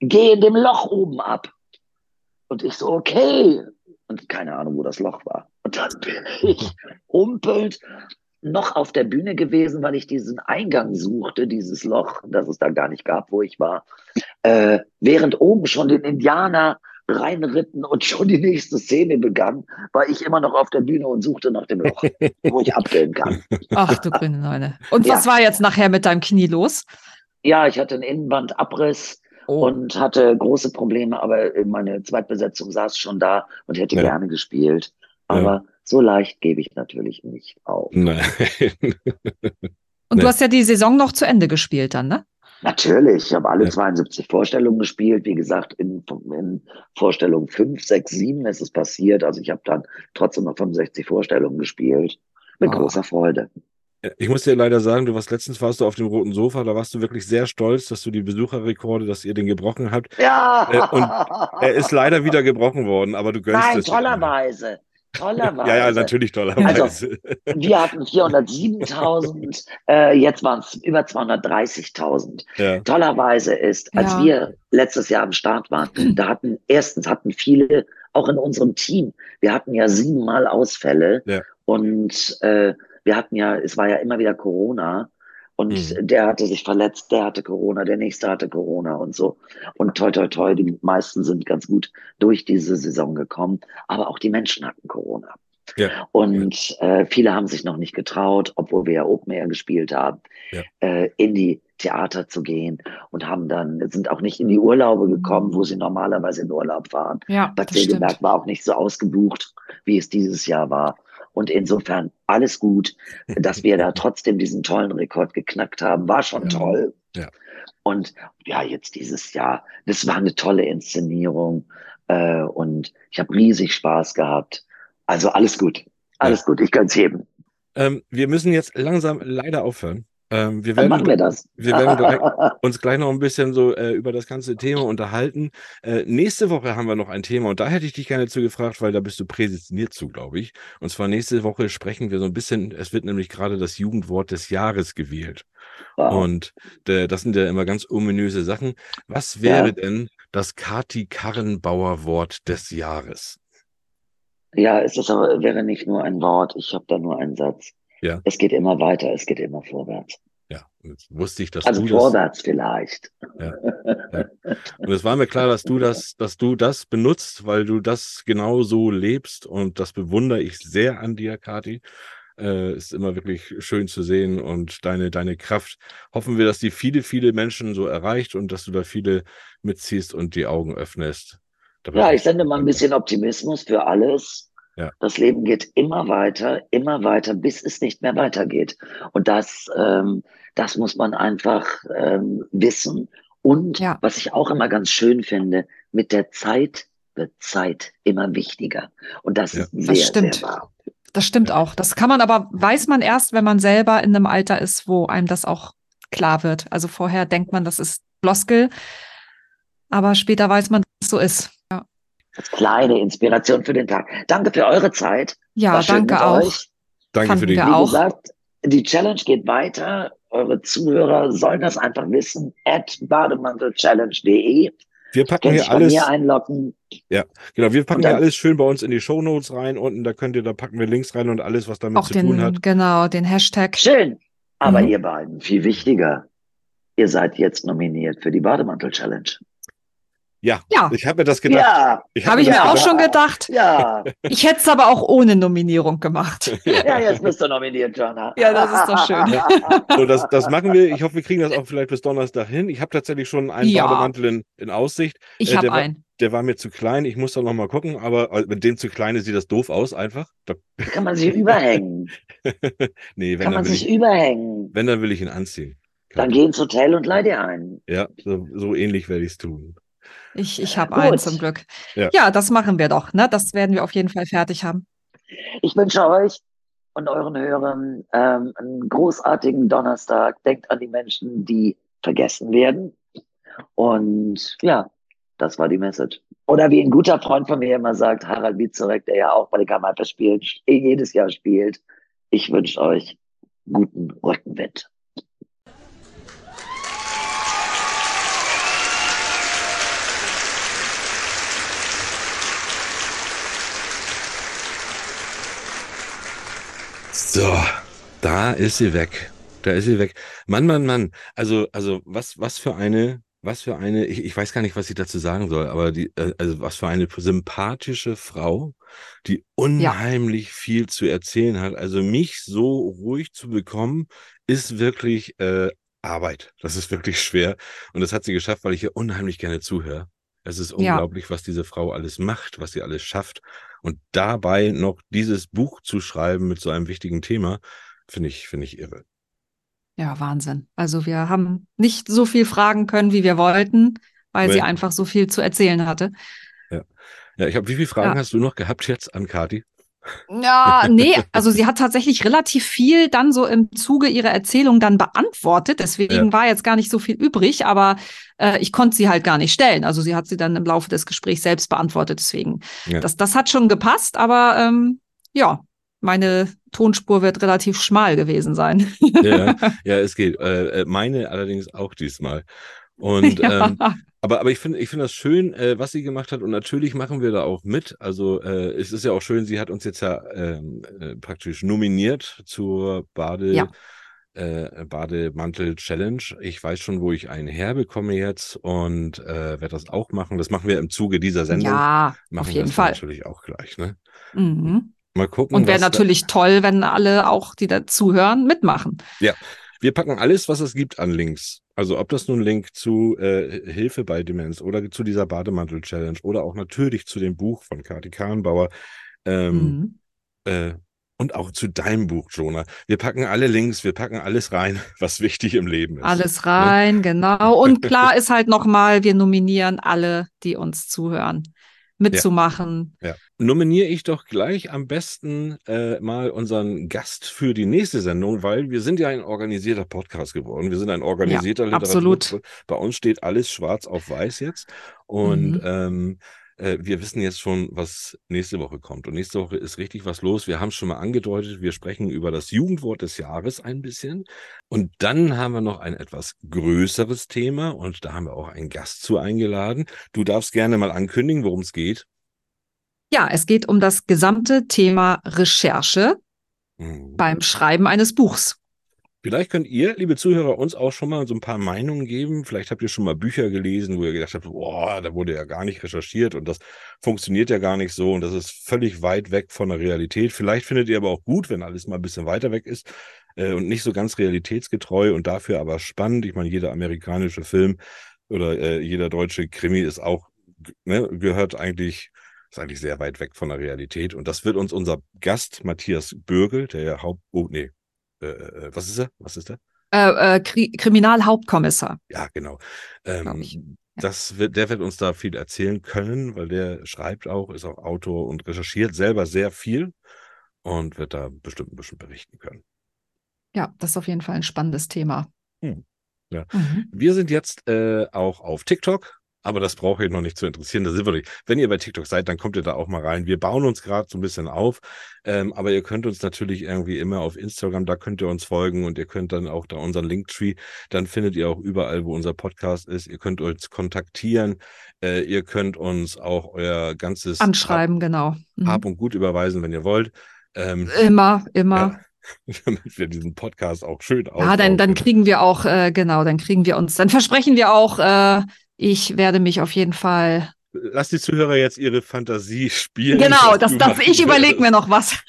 geh in dem Loch oben ab. Und ich so, okay. Und keine Ahnung, wo das Loch war. Und dann bin ich humpelnd noch auf der Bühne gewesen, weil ich diesen Eingang suchte, dieses Loch, das es da gar nicht gab, wo ich war. Äh, während oben schon den Indianer reinritten und schon die nächste Szene begann, war ich immer noch auf der Bühne und suchte nach dem Loch, wo ich abgehen kann. Ach du grüne Neune. Und ja. was war jetzt nachher mit deinem Knie los? Ja, ich hatte einen Innenbandabriss oh. und hatte große Probleme, aber meine Zweitbesetzung saß schon da und hätte ja. gerne gespielt. Aber ja. so leicht gebe ich natürlich nicht auf. Nein. und du hast ja die Saison noch zu Ende gespielt dann, ne? Natürlich, ich habe alle ja. 72 Vorstellungen gespielt. Wie gesagt, in, in Vorstellung 5, 6, 7 ist es passiert. Also ich habe dann trotzdem noch 65 Vorstellungen gespielt. Mit oh. großer Freude. Ich muss dir leider sagen, du warst letztens warst du auf dem roten Sofa, da warst du wirklich sehr stolz, dass du die Besucherrekorde, dass ihr den gebrochen habt. Ja. Äh, und er ist leider wieder gebrochen worden, aber du gönnst Nein, es. tollerweise. Tollerweise. Ja, ja, natürlich tollerweise. Also, wir hatten 407.000, äh, jetzt waren es über 230.000. Ja. Tollerweise ist, als ja. wir letztes Jahr am Start waren, da hatten, erstens hatten viele, auch in unserem Team, wir hatten ja siebenmal Ausfälle ja. und äh, wir hatten ja, es war ja immer wieder Corona und mhm. der hatte sich verletzt, der hatte Corona, der nächste hatte Corona und so. Und toi, toi, toi, die meisten sind ganz gut durch diese Saison gekommen. Aber auch die Menschen hatten Corona. Ja. Und äh, viele haben sich noch nicht getraut, obwohl wir ja Open Air gespielt haben, ja. äh, in die Theater zu gehen und haben dann, sind auch nicht in die Urlaube gekommen, wo sie normalerweise in Urlaub fahren. Ja, Bad Segeberg war auch nicht so ausgebucht, wie es dieses Jahr war. Und insofern alles gut, dass wir da trotzdem diesen tollen Rekord geknackt haben, war schon ja. toll. Ja. Und ja, jetzt dieses Jahr, das war eine tolle Inszenierung äh, und ich habe riesig Spaß gehabt. Also alles gut, alles ja. gut, ich kann es heben. Ähm, wir müssen jetzt langsam leider aufhören. Ähm, wir werden, Dann machen wir das. Wir werden uns gleich noch ein bisschen so äh, über das ganze Thema unterhalten. Äh, nächste Woche haben wir noch ein Thema und da hätte ich dich gerne zu gefragt, weil da bist du präsentiert zu, glaube ich. Und zwar nächste Woche sprechen wir so ein bisschen, es wird nämlich gerade das Jugendwort des Jahres gewählt. Wow. Und äh, das sind ja immer ganz ominöse Sachen. Was wäre ja. denn das Kati Karrenbauer Wort des Jahres? Ja, es ist aber, wäre nicht nur ein Wort, ich habe da nur einen Satz. Ja. Es geht immer weiter, es geht immer vorwärts. Ja, jetzt wusste ich, dass also du vorwärts das, vielleicht. Ja, ja. Und es war mir klar, dass du das, dass du das benutzt, weil du das genau so lebst und das bewundere ich sehr an dir, Kati. Äh, ist immer wirklich schön zu sehen und deine, deine Kraft. Hoffen wir, dass die viele, viele Menschen so erreicht und dass du da viele mitziehst und die Augen öffnest. Ja, ich sende mal ein bisschen Optimismus für alles. Ja. Das Leben geht immer weiter, immer weiter, bis es nicht mehr weitergeht. Und das, ähm, das muss man einfach ähm, wissen. Und ja. was ich auch immer ganz schön finde, mit der Zeit wird Zeit immer wichtiger. Und das ja. ist sehr, das stimmt. sehr wahr. Das stimmt auch. Das kann man aber, weiß man erst, wenn man selber in einem Alter ist, wo einem das auch klar wird. Also vorher denkt man, das ist Floskel, aber später weiß man, dass es so ist. Als kleine Inspiration für den Tag. Danke für eure Zeit. Ja, danke auch. Euch. Danke Fanden für die Wie auch. gesagt, die Challenge geht weiter. Eure Zuhörer sollen das einfach wissen. At bademantelchallenge.de. Wir packen hier alles. Mir einloggen. Ja, genau. Wir packen hier alles schön bei uns in die Show Notes rein. Unten, da könnt ihr, da packen wir Links rein und alles, was damit auch zu den, tun hat. Genau, den Hashtag. Schön. Aber mhm. ihr beiden, viel wichtiger, ihr seid jetzt nominiert für die Bademantel Challenge. Ja, ja. ich habe mir das gedacht. Ja, habe hab ich mir auch schon gedacht. Ja. Ich hätte es aber auch ohne Nominierung gemacht. Ja, jetzt bist du nominiert, Jana. Ja, das ist doch schön. Ja. So, das, das machen wir. Ich hoffe, wir kriegen das auch vielleicht bis Donnerstag hin. Ich habe tatsächlich schon einen ja. Bademantel in, in Aussicht. Ich äh, habe einen. Der war mir zu klein. Ich muss da noch mal gucken. Aber äh, mit dem zu klein sieht das doof aus einfach. Da kann man sich überhängen. nee, wenn kann man sich ich, überhängen. Wenn, dann will ich ihn anziehen. Dann geh ins Hotel und leih dir ein. Ja, so, so ähnlich werde ich es tun. Ich, ich habe einen zum Glück. Ja. ja. das machen wir doch. Ne? Das werden wir auf jeden Fall fertig haben. Ich wünsche euch und euren Hörern ähm, einen großartigen Donnerstag. Denkt an die Menschen, die vergessen werden. Und ja, das war die Message. Oder wie ein guter Freund von mir immer sagt, Harald Wiezorek, der ja auch bei der Kammerper spielt, jedes Jahr spielt. Ich wünsche euch guten Rückenwind. So, da ist sie weg. Da ist sie weg. Mann, Mann, Mann. Also, also, was, was für eine, was für eine, ich, ich weiß gar nicht, was ich dazu sagen soll, aber die, äh, also was für eine sympathische Frau, die unheimlich ja. viel zu erzählen hat. Also mich so ruhig zu bekommen, ist wirklich äh, Arbeit. Das ist wirklich schwer. Und das hat sie geschafft, weil ich ihr unheimlich gerne zuhöre. Es ist unglaublich, ja. was diese Frau alles macht, was sie alles schafft. Und dabei noch dieses Buch zu schreiben mit so einem wichtigen Thema, finde ich, finde ich irre. Ja, Wahnsinn. Also wir haben nicht so viel fragen können, wie wir wollten, weil nee. sie einfach so viel zu erzählen hatte. Ja, ja ich habe, wie viele Fragen ja. hast du noch gehabt jetzt an Kati? Ja, nee, also sie hat tatsächlich relativ viel dann so im Zuge ihrer Erzählung dann beantwortet. Deswegen ja. war jetzt gar nicht so viel übrig, aber äh, ich konnte sie halt gar nicht stellen. Also sie hat sie dann im Laufe des Gesprächs selbst beantwortet. Deswegen, ja. das, das hat schon gepasst, aber ähm, ja, meine Tonspur wird relativ schmal gewesen sein. ja, ja, es geht. Äh, äh meine allerdings auch diesmal. Und ja. ähm, aber, aber ich finde ich finde das schön, äh, was sie gemacht hat. Und natürlich machen wir da auch mit. Also äh, es ist ja auch schön, sie hat uns jetzt ja ähm, äh, praktisch nominiert zur Bade. Ja. Äh, Bademantel Challenge. Ich weiß schon, wo ich einen herbekomme jetzt und äh, werde das auch machen. Das machen wir im Zuge dieser Sendung. Ja, machen auf jeden Fall. Natürlich auch gleich. Ne? Mhm. Mal gucken. Und wäre natürlich toll, wenn alle auch, die dazuhören, mitmachen. Ja, wir packen alles, was es gibt, an Links. Also ob das nun Link zu äh, Hilfe bei Demenz oder zu dieser Bademantel-Challenge oder auch natürlich zu dem Buch von Kati Kahnbauer ähm, mhm. äh, und auch zu deinem Buch, Jonah. Wir packen alle Links, wir packen alles rein, was wichtig im Leben ist. Alles ne? rein, ne? genau. Und klar ist halt nochmal, wir nominieren alle, die uns zuhören mitzumachen. Ja. ja. Nominiere ich doch gleich am besten äh, mal unseren Gast für die nächste Sendung, weil wir sind ja ein organisierter Podcast geworden. Wir sind ein organisierter ja, Literatur. Absolut. Bei uns steht alles schwarz auf weiß jetzt. Und mhm. ähm, äh, wir wissen jetzt schon, was nächste Woche kommt. Und nächste Woche ist richtig was los. Wir haben es schon mal angedeutet, wir sprechen über das Jugendwort des Jahres ein bisschen. Und dann haben wir noch ein etwas größeres Thema und da haben wir auch einen Gast zu eingeladen. Du darfst gerne mal ankündigen, worum es geht. Ja, es geht um das gesamte Thema Recherche mhm. beim Schreiben eines Buchs. Vielleicht könnt ihr, liebe Zuhörer, uns auch schon mal so ein paar Meinungen geben. Vielleicht habt ihr schon mal Bücher gelesen, wo ihr gedacht habt, boah, da wurde ja gar nicht recherchiert und das funktioniert ja gar nicht so und das ist völlig weit weg von der Realität. Vielleicht findet ihr aber auch gut, wenn alles mal ein bisschen weiter weg ist äh, und nicht so ganz realitätsgetreu und dafür aber spannend. Ich meine, jeder amerikanische Film oder äh, jeder deutsche Krimi ist auch, ne, gehört eigentlich ist eigentlich sehr weit weg von der Realität. Und das wird uns unser Gast Matthias Bürgel, der ja Haupt, oh nee, äh, äh, was ist er? Was ist er? Äh, äh, Kri Kriminalhauptkommissar. Ja, genau. Ähm, ja. Das wird, der wird uns da viel erzählen können, weil der schreibt auch, ist auch Autor und recherchiert selber sehr viel und wird da bestimmt ein bisschen berichten können. Ja, das ist auf jeden Fall ein spannendes Thema. Hm. Ja. Mhm. Wir sind jetzt äh, auch auf TikTok aber das braucht ihr noch nicht zu interessieren. Da sind wir nicht. Wenn ihr bei TikTok seid, dann kommt ihr da auch mal rein. Wir bauen uns gerade so ein bisschen auf. Ähm, aber ihr könnt uns natürlich irgendwie immer auf Instagram, da könnt ihr uns folgen und ihr könnt dann auch da unseren Linktree, dann findet ihr auch überall, wo unser Podcast ist. Ihr könnt uns kontaktieren. Äh, ihr könnt uns auch euer ganzes Anschreiben, Hab, genau. Mhm. Hab und Gut überweisen, wenn ihr wollt. Ähm, immer, immer. Ja damit wir diesen Podcast auch schön Ja, dann, dann kriegen wir auch, äh, genau, dann kriegen wir uns, dann versprechen wir auch äh, ich werde mich auf jeden Fall. Lass die Zuhörer jetzt ihre Fantasie spielen. Genau, das, das, ich überlege mir noch was.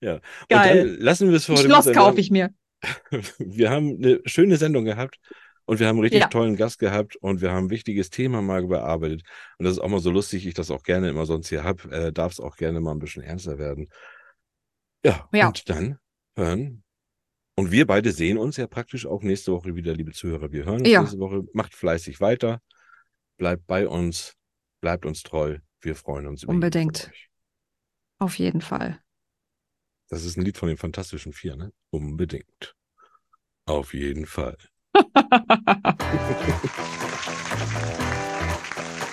ja, Geil. Und dann lassen wir es für heute. Schloss kaufe ich mir. Wir haben eine schöne Sendung gehabt und wir haben einen richtig ja. tollen Gast gehabt und wir haben ein wichtiges Thema mal bearbeitet. Und das ist auch mal so lustig, ich das auch gerne immer sonst hier habe, äh, darf es auch gerne mal ein bisschen ernster werden. Ja, ja, und dann hören und wir beide sehen uns ja praktisch auch nächste Woche wieder, liebe Zuhörer. Wir hören uns ja. nächste Woche. Macht fleißig weiter. Bleibt bei uns. Bleibt uns treu. Wir freuen uns. Unbedingt. Auf jeden Fall. Das ist ein Lied von den Fantastischen Vier, ne? Unbedingt. Auf jeden Fall.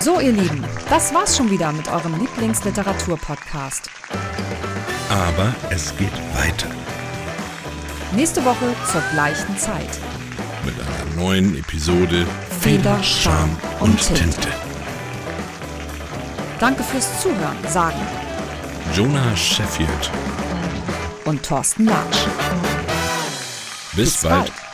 so, ihr Lieben, das war's schon wieder mit eurem Lieblingsliteratur-Podcast. Aber es geht weiter. Nächste Woche zur gleichen Zeit. Mit einer neuen Episode Feder, und, und Tinte. Tinte. Danke fürs Zuhören, sagen Jonah Sheffield und Thorsten Latsch. Bis, Bis bald. bald.